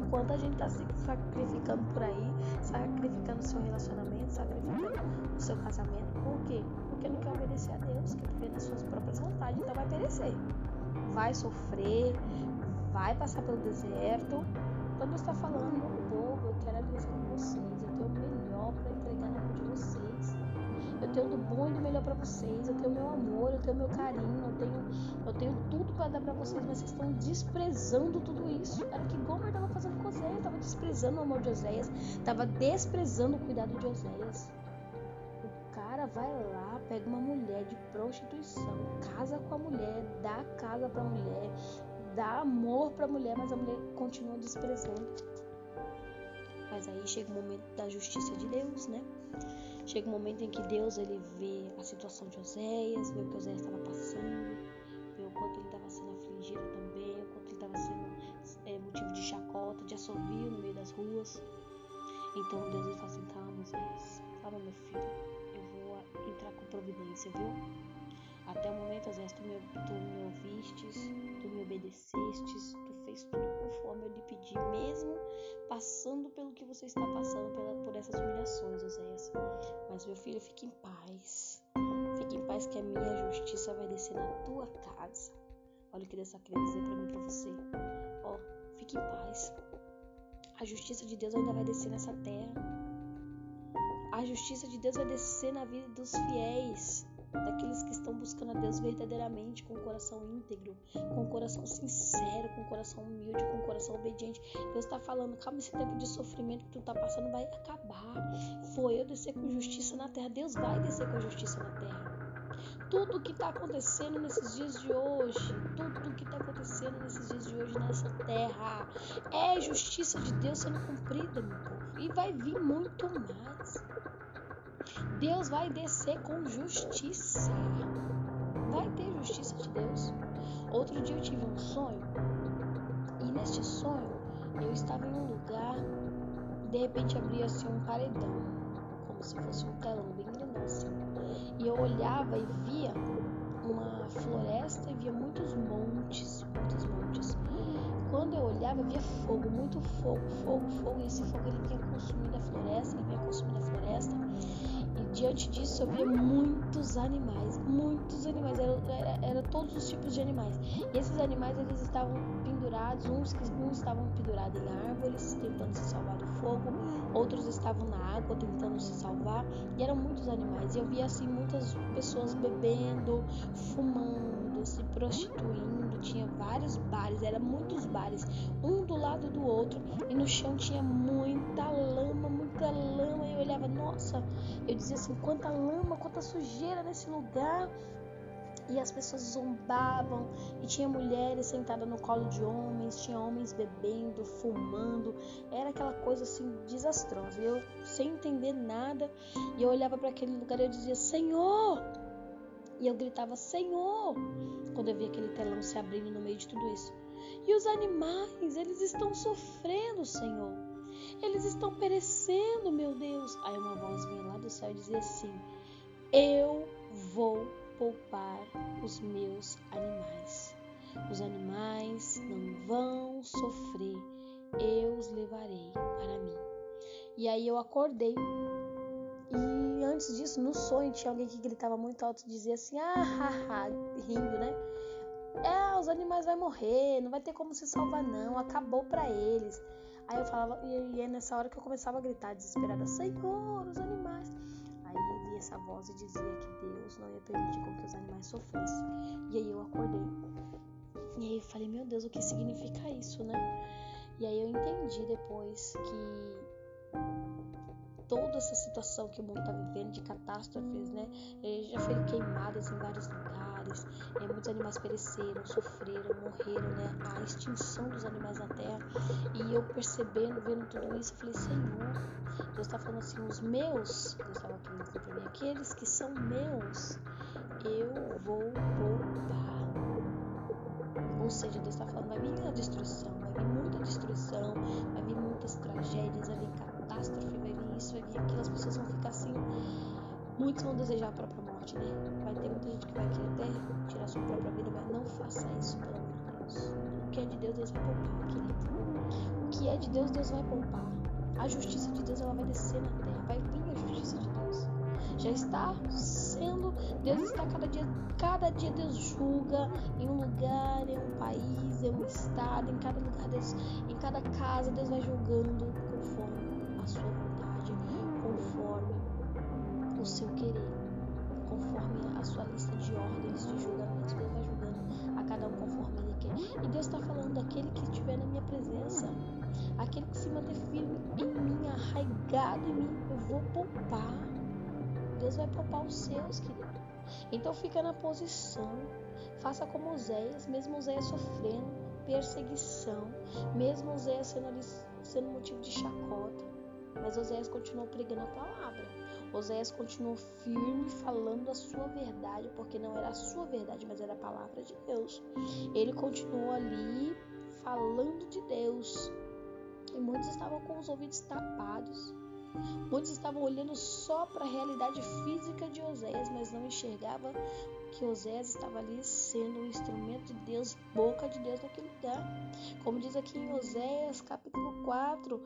Enquanto a gente está se sacrificando por aí, sacrificando o seu relacionamento, sacrificando o seu casamento, por quê? Porque não quer obedecer a Deus, quer viver nas suas próprias vontades, então vai perecer vai sofrer, vai passar pelo deserto. Então Deus está falando, meu povo, eu quero aliança com vocês, eu tenho o melhor para entregar na mão de vocês. Eu tenho do bom e do melhor para vocês, eu tenho meu amor, eu tenho meu carinho, eu tenho, eu tenho tudo para dar para vocês, mas vocês estão desprezando tudo isso. Era o que Gomer estava fazendo com Oséias, estava desprezando o amor de Oséias, estava desprezando o cuidado de Oséias cara vai lá, pega uma mulher de prostituição, casa com a mulher, dá casa pra mulher, dá amor pra mulher, mas a mulher continua desprezando. Mas aí chega o momento da justiça de Deus, né? Chega o momento em que Deus ele vê a situação de Oséias, vê o que Oséias estava passando, vê o quanto ele estava sendo afligido também, o quanto ele estava sendo é, motivo de chacota, de assovio no meio das ruas. Então Deus ele fala assim, calma, Oséias, calma meu filho, entrar com providência, viu? Até o momento, Zé, tu me, tu me ouvistes, tu me obedecestes, tu fez tudo conforme eu lhe pedi, mesmo passando pelo que você está passando pela, por essas humilhações, Oséias. Mas, meu filho, fique em paz. Fique em paz que a minha justiça vai descer na tua casa. Olha o que Deus está querendo dizer para mim e para você. Ó, fique em paz. A justiça de Deus ainda vai descer nessa terra. A justiça de Deus vai descer na vida dos fiéis, daqueles que estão buscando a Deus verdadeiramente, com o coração íntegro, com o coração sincero, com o coração humilde, com o coração obediente. Deus está falando, calma, esse tempo de sofrimento que tu está passando vai acabar. Foi eu descer com justiça na terra. Deus vai descer com justiça na terra. Tudo que está acontecendo nesses dias de hoje, tudo que está acontecendo nesses dias de hoje nessa terra, é justiça de Deus sendo cumprida, meu povo. E vai vir muito mais. Deus vai descer com justiça. Vai ter justiça de Deus. Outro dia eu tive um sonho e neste sonho eu estava em um lugar, de repente abria assim um paredão, como se fosse um telão bem grandão assim. E eu olhava e via uma floresta e via muitos montes, muitos montes. Quando eu olhava, via fogo, muito fogo, fogo, fogo. E esse fogo ele vinha consumindo a floresta, ele vinha consumindo a floresta. Diante disso eu via muitos animais, muitos animais, era, era, era, todos os tipos de animais. E esses animais eles estavam pendurados, uns, uns estavam pendurados em árvores, tentando se salvar do fogo, outros estavam na água tentando se salvar, e eram muitos animais. E eu via assim muitas pessoas bebendo, fumando, se prostituindo, tinha vários bares, eram muitos bares, um do lado do outro, e no chão tinha muita lama, muita lama, e eu olhava, nossa, eu dizia assim, quanta lama, quanta sujeira nesse lugar. e as pessoas zombavam e tinha mulheres sentadas no colo de homens, tinha homens bebendo, fumando, era aquela coisa assim desastrosa. Eu sem entender nada e eu olhava para aquele lugar e eu dizia: Senhor! E eu gritava: Senhor! Quando eu via aquele telão se abrindo no meio de tudo isso. E os animais, eles estão sofrendo, Senhor. Eles estão perecendo, meu Deus. Aí uma voz vinha lá do céu e dizia assim: Eu vou poupar os meus animais. Os animais não vão sofrer, eu os levarei para mim. E aí eu acordei. E antes disso, no sonho, tinha alguém que gritava muito alto e dizia assim: ah, ha, ha, rindo, né? É, os animais vão morrer, não vai ter como se salvar, não, acabou para eles. Aí eu falava, e é nessa hora que eu começava a gritar desesperada: Senhor, os animais essa voz e dizia que Deus não ia permitir com que os animais sofressem. E aí eu acordei. E aí eu falei, meu Deus, o que significa isso, né? E aí eu entendi depois que toda essa situação que o mundo está vivendo de catástrofes, né? Já foi queimadas em vários lugares, é, muitos animais pereceram, sofreram, morreram, né? A extinção dos animais na Terra. E eu percebendo, vendo tudo isso, eu falei, Senhor, Deus está falando assim, os meus, Deus estava dizer para mim, aqueles que são meus, eu vou poupar. Ou seja, Deus está falando, vai vir a destruição, vai vir muita destruição, vai vir muitas tragédias, vai vir catástrofe, vai vir isso, vir aquilo, as pessoas vão ficar assim. Muitos vão desejar a própria morte, né? Vai ter muita gente que vai querer até tirar sua própria vida, mas não faça isso, pelo amor de Deus. O que é de Deus, Deus vai poupar, querido. O que é de Deus, Deus vai poupar. A justiça de Deus, ela vai descer na terra, vai vir a justiça de Deus. Já está sendo, Deus está cada dia, cada dia Deus julga em um lugar, em um país, em um estado, em cada lugar, Deus, em cada casa, Deus vai julgando conforme a sua seu querer, conforme a sua lista de ordens de julgamento. Deus vai julgando a cada um conforme Ele quer. E Deus está falando daquele que estiver na minha presença, aquele que se manter firme em mim, arraigado em mim, eu vou poupar. Deus vai poupar os seus, querido. Então fica na posição. Faça como Oséias, mesmo Oséias sofrendo perseguição, mesmo Oséias sendo, sendo motivo de chacota. Mas Oséias continuou pregando a palavra. Oséias continuou firme falando a sua verdade, porque não era a sua verdade, mas era a palavra de Deus. Ele continuou ali falando de Deus. E muitos estavam com os ouvidos tapados. Muitos estavam olhando só para a realidade física de Oséias, mas não enxergavam que Oséias estava ali sendo um instrumento de Deus, boca de Deus naquele lugar. Como diz aqui em Oséias, capítulo 4,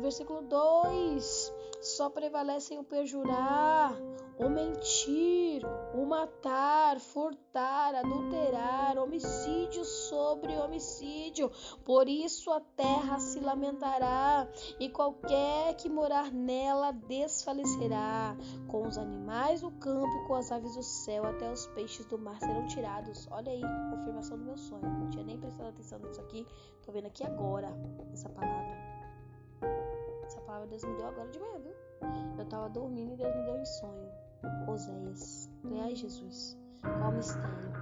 versículo 2: só prevalecem o perjurar, o mentir, o matar, furtar, adulterar, homicídio sobre homicídio. Por isso a terra se lamentará e qualquer que morar nela desfalecerá. Com os animais do campo e com as aves do céu, até os peixes do mar serão tirados. Olha aí, confirmação do meu sonho. Não tinha nem prestado atenção nisso aqui. Tô vendo aqui agora essa palavra. Palavra Deus me deu agora de manhã, viu? Eu tava dormindo e Deus me deu em sonho. Oséias. Falei, Jesus, qual mistério?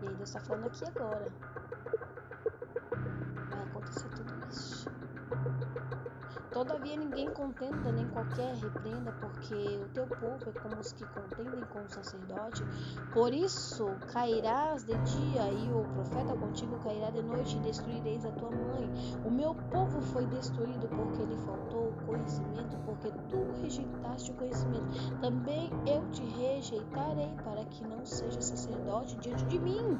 E aí Deus tá falando aqui agora. Vai acontecer tudo isso. Todavia ninguém contenda nem qualquer repreenda, porque o teu povo é como os que contendem com o sacerdote. Por isso cairás de dia e o profeta contigo cairá de noite e destruireis a tua mãe. O meu povo foi destruído porque lhe faltou o conhecimento, porque tu rejeitaste o conhecimento. Também eu te rejeitarei para que não seja sacerdote diante de mim.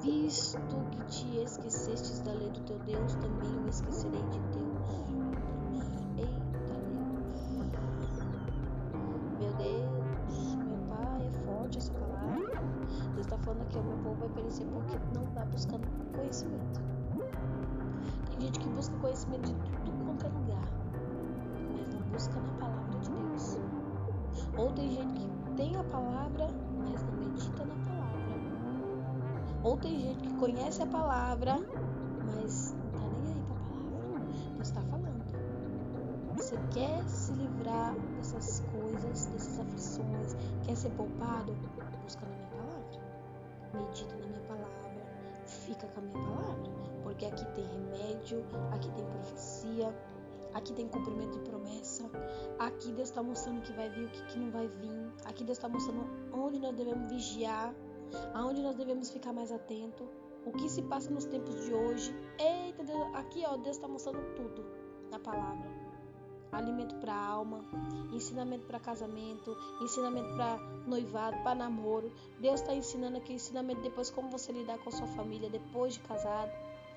Visto que te esquecestes da lei do teu Deus, também eu esquecerei de Deus. Porque não está buscando conhecimento. Tem gente que busca conhecimento de tudo quanto é lugar, mas não busca na palavra de Deus. Ou tem gente que tem a palavra, mas não medita na palavra. Ou tem gente que conhece a palavra, mas não está nem aí para a palavra. Deus está falando. Você quer se livrar dessas coisas, dessas aflições, quer ser poupado? Busca na minha palavra. Medita na minha palavra. Fica com a minha palavra. Porque aqui tem remédio, aqui tem profecia, aqui tem cumprimento de promessa. Aqui Deus está mostrando que vai vir, o que, que não vai vir. Aqui Deus está mostrando onde nós devemos vigiar, aonde nós devemos ficar mais atento. O que se passa nos tempos de hoje. Eita, Deus, aqui ó, Deus está mostrando tudo na palavra alimento para a alma, ensinamento para casamento, ensinamento para noivado, para namoro. Deus está ensinando aqui ensinamento depois como você lidar com a sua família depois de casado,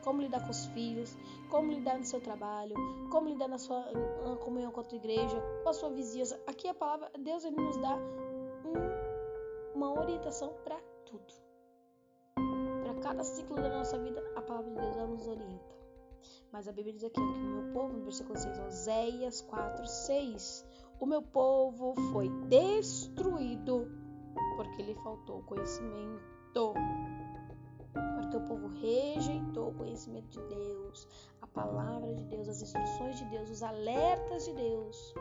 como lidar com os filhos, como lidar no seu trabalho, como lidar na sua na comunhão com a tua igreja, com a sua vizinhança. Aqui a palavra Deus ele nos dá um, uma orientação para tudo. Para cada ciclo da nossa vida, a palavra de Deus nos orienta. Mas a Bíblia diz aqui que o meu povo, no versículo 6, Oséias 4, 6, o meu povo foi destruído porque lhe faltou conhecimento. Porque o povo rejeitou o conhecimento de Deus, a palavra de Deus, as instruções de Deus, os alertas de Deus.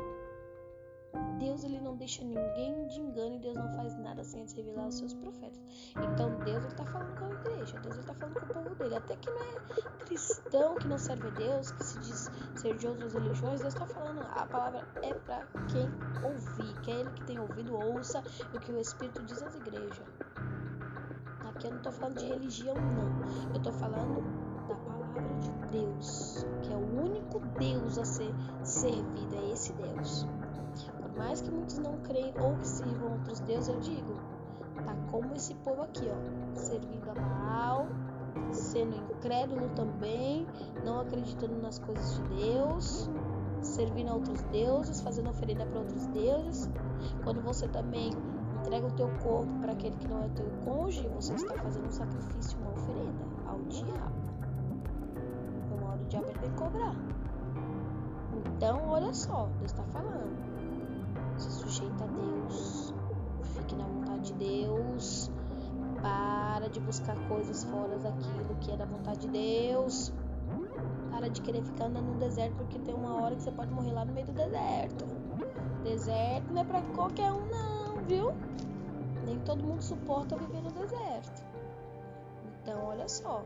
Deus ele não deixa ninguém de engano e Deus não faz nada sem antes revelar aos seus profetas. Então Deus ele está falando com a igreja, Deus ele está falando com o povo dele. Até que não é cristão, que não serve a Deus, que se diz ser de outras religiões, Deus está falando. A palavra é para quem ouvir, que é ele que tem ouvido, ouça o que o Espírito diz às igrejas. Aqui eu não estou falando de religião, não. Eu estou falando da palavra de Deus, que é o único Deus a ser servido, é esse Deus mais que muitos não creem ou que sirvam outros deuses, eu digo, tá como esse povo aqui, ó, servindo a Baal, sendo incrédulo também, não acreditando nas coisas de Deus, servindo a outros deuses, fazendo oferenda para outros deuses. Quando você também entrega o teu corpo para aquele que não é teu cônjuge, você está fazendo um sacrifício, uma oferenda ao diabo. Uma hora o diabo tem que cobrar. Então, olha só, Deus está falando se sujeita a Deus, fique na vontade de Deus, para de buscar coisas fora daquilo que é da vontade de Deus. Para de querer ficar andando no deserto, porque tem uma hora que você pode morrer lá no meio do deserto. Deserto não é pra qualquer um, não, viu? Nem todo mundo suporta viver no deserto. Então, olha só.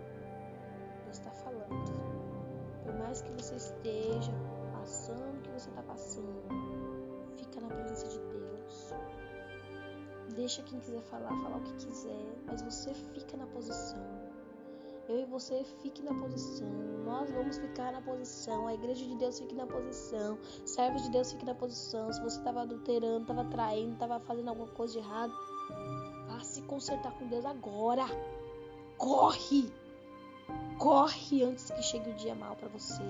Deus está falando. Por mais que você esteja passando o que você está passando, presença de Deus. Deixa quem quiser falar, falar o que quiser, mas você fica na posição. Eu e você fique na posição. Nós vamos ficar na posição. A igreja de Deus fique na posição. Servo de Deus fique na posição. Se você estava adulterando, estava traindo, estava fazendo alguma coisa de errado, vá se consertar com Deus agora. Corre! Corre antes que chegue o dia mal para você.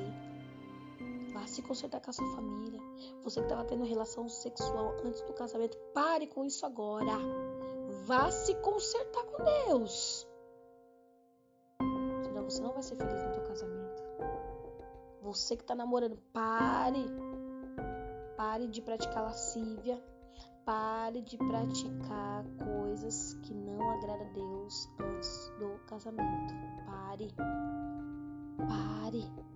Vá se consertar com a sua família. Você que estava tendo relação sexual antes do casamento, pare com isso agora. Vá se consertar com Deus. Senão você não vai ser feliz no teu casamento. Você que está namorando, pare. Pare de praticar lascívia. Pare de praticar coisas que não agradam a Deus antes do casamento. Pare. Pare.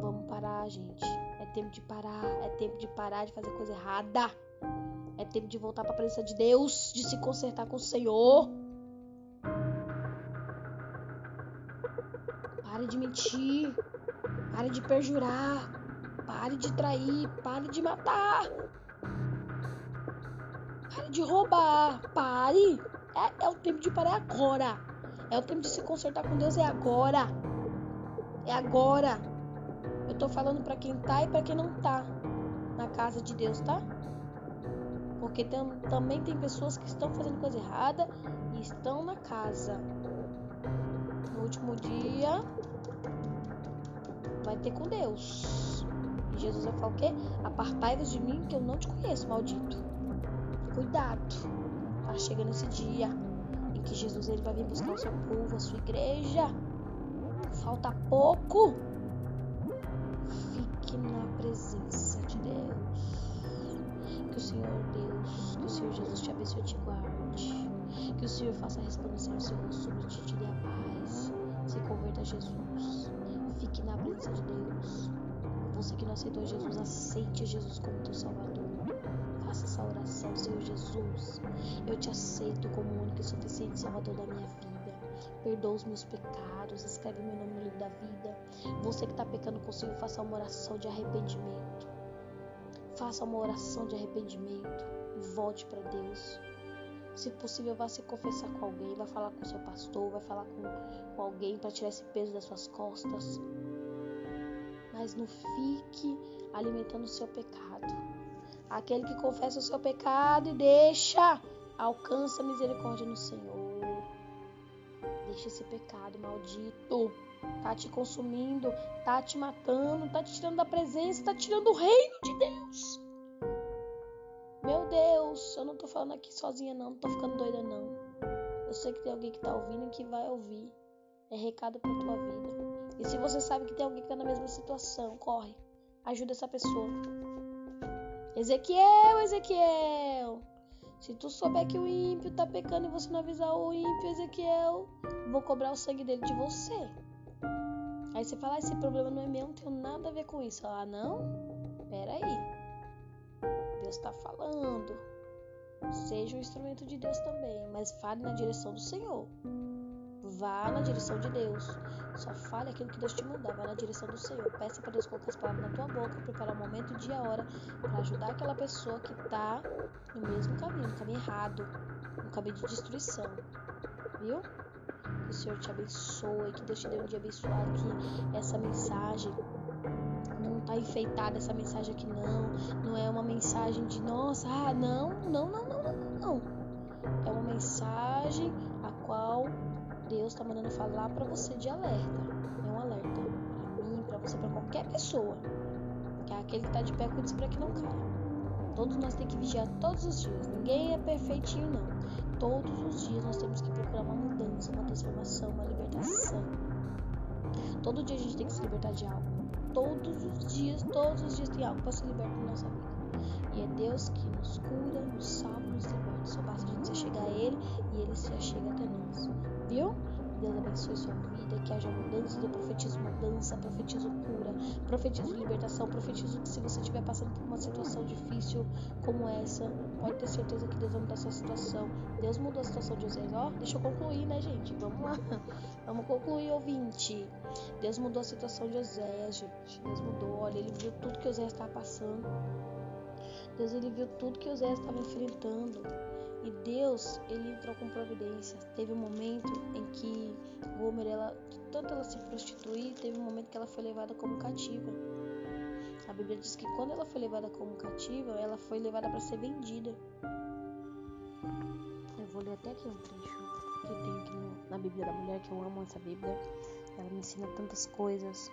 Vamos parar, gente. É tempo de parar. É tempo de parar de fazer coisa errada. É tempo de voltar para a presença de Deus, de se consertar com o Senhor. Pare de mentir. Pare de perjurar. Pare de trair. Pare de matar. Pare de roubar. Pare. É, é o tempo de parar agora. É o tempo de se consertar com Deus. É agora. É agora. Eu tô falando para quem tá e para quem não tá na casa de Deus, tá? Porque tem, também tem pessoas que estão fazendo coisa errada e estão na casa. No último dia vai ter com Deus. E Jesus vai falar o quê? Apartai-vos de mim que eu não te conheço, maldito. Cuidado. Tá chegando esse dia em que Jesus ele vai vir buscar o seu povo, a sua igreja. Falta pouco Senhor Deus, que o Senhor Jesus te abençoe e te guarde. Que o Senhor faça resplandecer o seu rosto sobre ti, te dê a paz. Se converta a Jesus. Fique na presença de Deus. Você que não aceitou Jesus, aceite Jesus como teu Salvador. Faça essa oração Senhor Jesus. Eu te aceito como o único e suficiente Salvador da minha vida. Perdoa os meus pecados, escreve meu nome no livro da vida. Você que está pecando consigo, faça uma oração de arrependimento. Faça uma oração de arrependimento e volte para Deus. Se possível, vá se confessar com alguém, vai falar com seu pastor, vai falar com, com alguém para tirar esse peso das suas costas. Mas não fique alimentando o seu pecado. Aquele que confessa o seu pecado e deixa, alcança a misericórdia no Senhor. Deixa esse pecado maldito. Tá te consumindo, tá te matando, tá te tirando da presença, tá tirando o reino de Deus. Meu Deus, eu não tô falando aqui sozinha não, não tô ficando doida não. Eu sei que tem alguém que tá ouvindo e que vai ouvir. É recado pra tua vida. E se você sabe que tem alguém que tá na mesma situação, corre. Ajuda essa pessoa. Ezequiel, Ezequiel. Se tu souber que o ímpio tá pecando e você não avisar o ímpio, Ezequiel, vou cobrar o sangue dele de você. Aí você fala, ah, esse problema não é meu, não tenho nada a ver com isso. Ah, não? Pera aí. Deus está falando. Seja um instrumento de Deus também, mas fale na direção do Senhor. Vá na direção de Deus. Só fale aquilo que Deus te mandar. Vá na direção do Senhor. Peça para Deus colocar as palavras na tua boca, preparar o momento, o dia, a hora, para ajudar aquela pessoa que está no mesmo caminho, no caminho errado, no caminho de destruição. Viu? Que o Senhor te abençoe, que Deus te dê um dia abençoado, que essa mensagem não tá enfeitada essa mensagem aqui não, não é uma mensagem de nossa, ah, não, não, não, não, não, não. É uma mensagem a qual Deus está mandando falar para você de alerta. É um alerta para mim, para você, para qualquer pessoa. Que é aquele que tá de pé cuide para que não caia. Todos nós temos que vigiar todos os dias. Ninguém é perfeitinho não. Todos os dias nós temos que procurar uma mudança, uma transformação, uma libertação. Todo dia a gente tem que se libertar de algo todos os dias, todos os dias tem algo para se libertar na nossa vida. E é Deus que nos cura, nos salva, nos liberta. Só basta a gente se chegar a Ele e Ele se achega até nós. Viu? Deus abençoe sua vida, que haja mudança. Eu profetizo mudança, profetizo cura, profetizo libertação, profetizo que se você estiver passando por uma situação difícil como essa, pode ter certeza que Deus vai mudar a sua situação. Deus mudou a situação de vocês. Ó, deixa eu concluir, né, gente? Vamos lá. Vamos concluir, ouvinte. Deus mudou a situação de Oséias, gente. Deus mudou. Olha, ele viu tudo que Oséias estava passando. Deus, ele viu tudo que Oséias estava enfrentando. E Deus, ele entrou com providência. Teve um momento em que Gomer, ela, tanto ela se prostituir, teve um momento que ela foi levada como cativa. A Bíblia diz que quando ela foi levada como cativa, ela foi levada para ser vendida. Eu vou ler até aqui um trecho que tem aqui no, na Bíblia da Mulher, que eu amo essa Bíblia. Ela me ensina tantas coisas.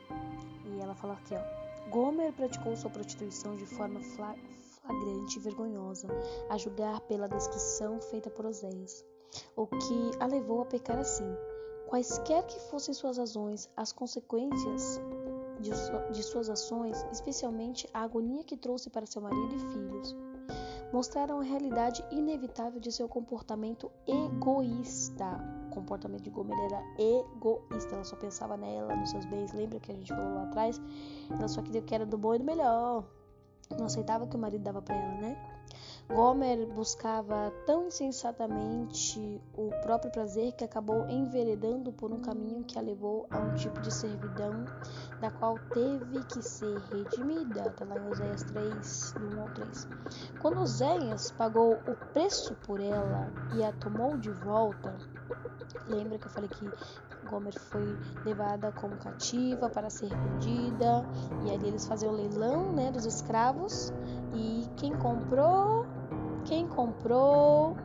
E ela fala aqui, ó. Gomer praticou sua prostituição de forma flagrante e vergonhosa, a julgar pela descrição feita por Oséias, o que a levou a pecar assim. Quaisquer que fossem suas razões, as consequências de, de suas ações, especialmente a agonia que trouxe para seu marido e filhos, mostraram a realidade inevitável de seu comportamento egoísta. O comportamento de Gomer era egoísta, ela só pensava nela, nos seus bens. Lembra que a gente falou lá atrás? Ela só queria o que era do bom e do melhor. Não aceitava que o marido dava para ela, né? Gomer buscava tão insensatamente o próprio prazer que acabou enveredando por um caminho que a levou a um tipo de servidão da qual teve que ser redimida. Está lá em Oséias 3, 1 ao 3. Quando Oséias pagou o preço por ela e a tomou de volta, lembra que eu falei que Gomer foi levada como cativa para ser vendida. E ali eles faziam o leilão né, dos escravos. E quem comprou quem comprou?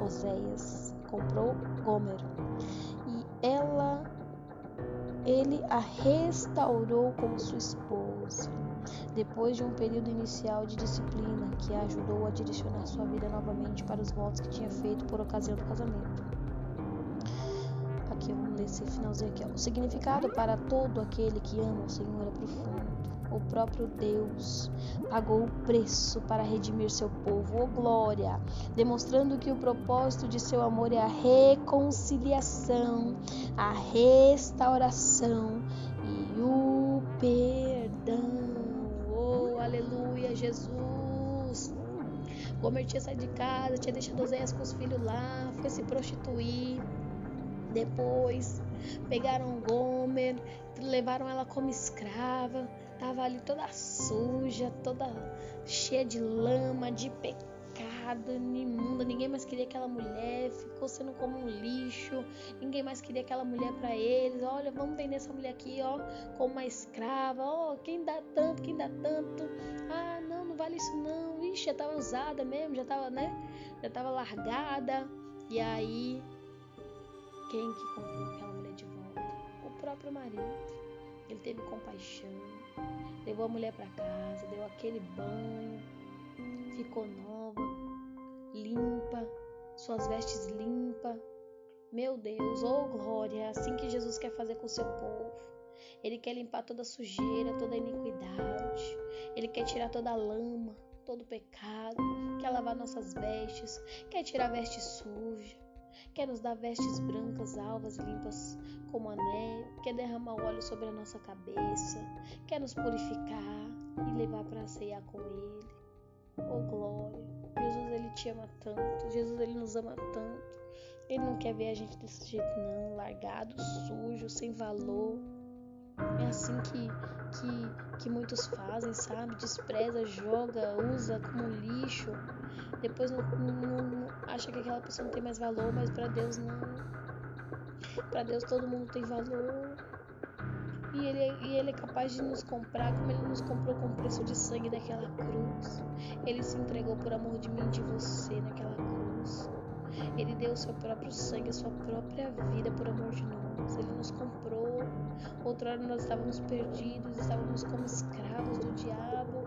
Oséias. Comprou Gomer. E ela ele a restaurou como sua esposa. Depois de um período inicial de disciplina que a ajudou a direcionar sua vida novamente para os votos que tinha feito por ocasião do casamento aqui, vamos ler esse finalzinho aqui. Ó. O significado para todo aquele que ama o Senhor é profundo. O próprio Deus pagou o preço para redimir seu povo, oh glória, demonstrando que o propósito de seu amor é a reconciliação, a restauração e o perdão. Oh, aleluia, Jesus. Gomer tinha saído de casa, tinha deixado Oséias com os filhos lá, foi se prostituir. Depois pegaram Gomer, levaram ela como escrava, tava ali toda suja, toda cheia de lama, de pecado, imunda. Ninguém mais queria aquela mulher, ficou sendo como um lixo. Ninguém mais queria aquela mulher para eles. Olha, vamos vender essa mulher aqui, ó, como uma escrava. Ó, quem dá tanto, quem dá tanto. Ah, não, não vale isso não. Ixi, já tava usada mesmo, já tava, né? Já tava largada. E aí, quem que comprou aquela mulher de volta? O próprio marido. Ele teve compaixão, levou a mulher para casa, deu aquele banho, ficou nova, limpa, suas vestes limpas. Meu Deus, oh glória, é assim que Jesus quer fazer com o seu povo. Ele quer limpar toda sujeira, toda iniquidade. Ele quer tirar toda lama, todo pecado. Quer lavar nossas vestes, quer tirar a veste suja quer nos dar vestes brancas, alvas e limpas como a neve, quer derramar óleo sobre a nossa cabeça, quer nos purificar e levar para ceiar com Ele. Oh glória! Jesus ele te ama tanto, Jesus ele nos ama tanto. Ele não quer ver a gente desse jeito não, largado, sujo, sem valor. É assim que, que, que muitos fazem, sabe? Despreza, joga, usa como lixo. Depois não, não, não acha que aquela pessoa não tem mais valor, mas para Deus não. Para Deus todo mundo tem valor. E ele, e ele é capaz de nos comprar como ele nos comprou com o preço de sangue daquela cruz. Ele se entregou por amor de mim e de você naquela cruz. Ele deu o seu próprio sangue, a sua própria vida por amor de nós. Ele nos comprou. Outrora nós estávamos perdidos, estávamos como escravos do diabo.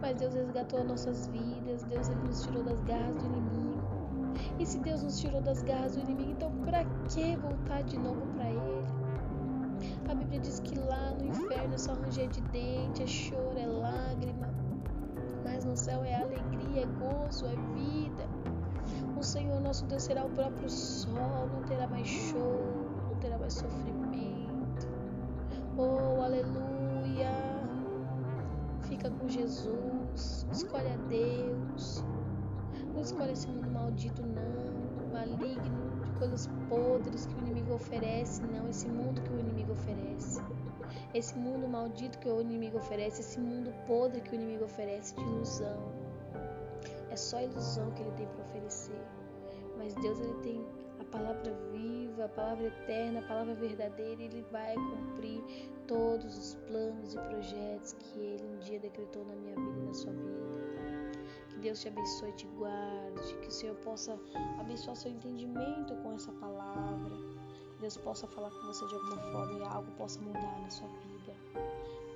Mas Deus resgatou as nossas vidas. Deus ele nos tirou das garras do inimigo. E se Deus nos tirou das garras do inimigo, então para que voltar de novo para Ele? A Bíblia diz que lá no inferno é só ranger de dente, é choro, é lágrima. Mas no céu é alegria, é gozo, é vida. O Senhor nosso Deus será o próprio sol, não terá mais choro, não terá mais sofrimento. Oh, aleluia! Fica com Jesus, escolhe a Deus. Não escolhe esse mundo maldito, não, maligno, de coisas podres que o inimigo oferece, não, esse mundo que o inimigo oferece. Esse mundo maldito que o inimigo oferece, esse mundo podre que o inimigo oferece de ilusão é só ilusão que ele tem para oferecer. Mas Deus ele tem palavra viva, a palavra eterna, a palavra verdadeira, ele vai cumprir todos os planos e projetos que ele um dia decretou na minha vida e na sua vida. Que Deus te abençoe e te guarde, que o Senhor possa abençoar seu entendimento com essa palavra. Que Deus possa falar com você de alguma forma e algo possa mudar na sua vida.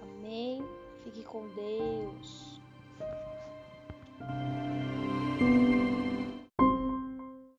Amém? Fique com Deus.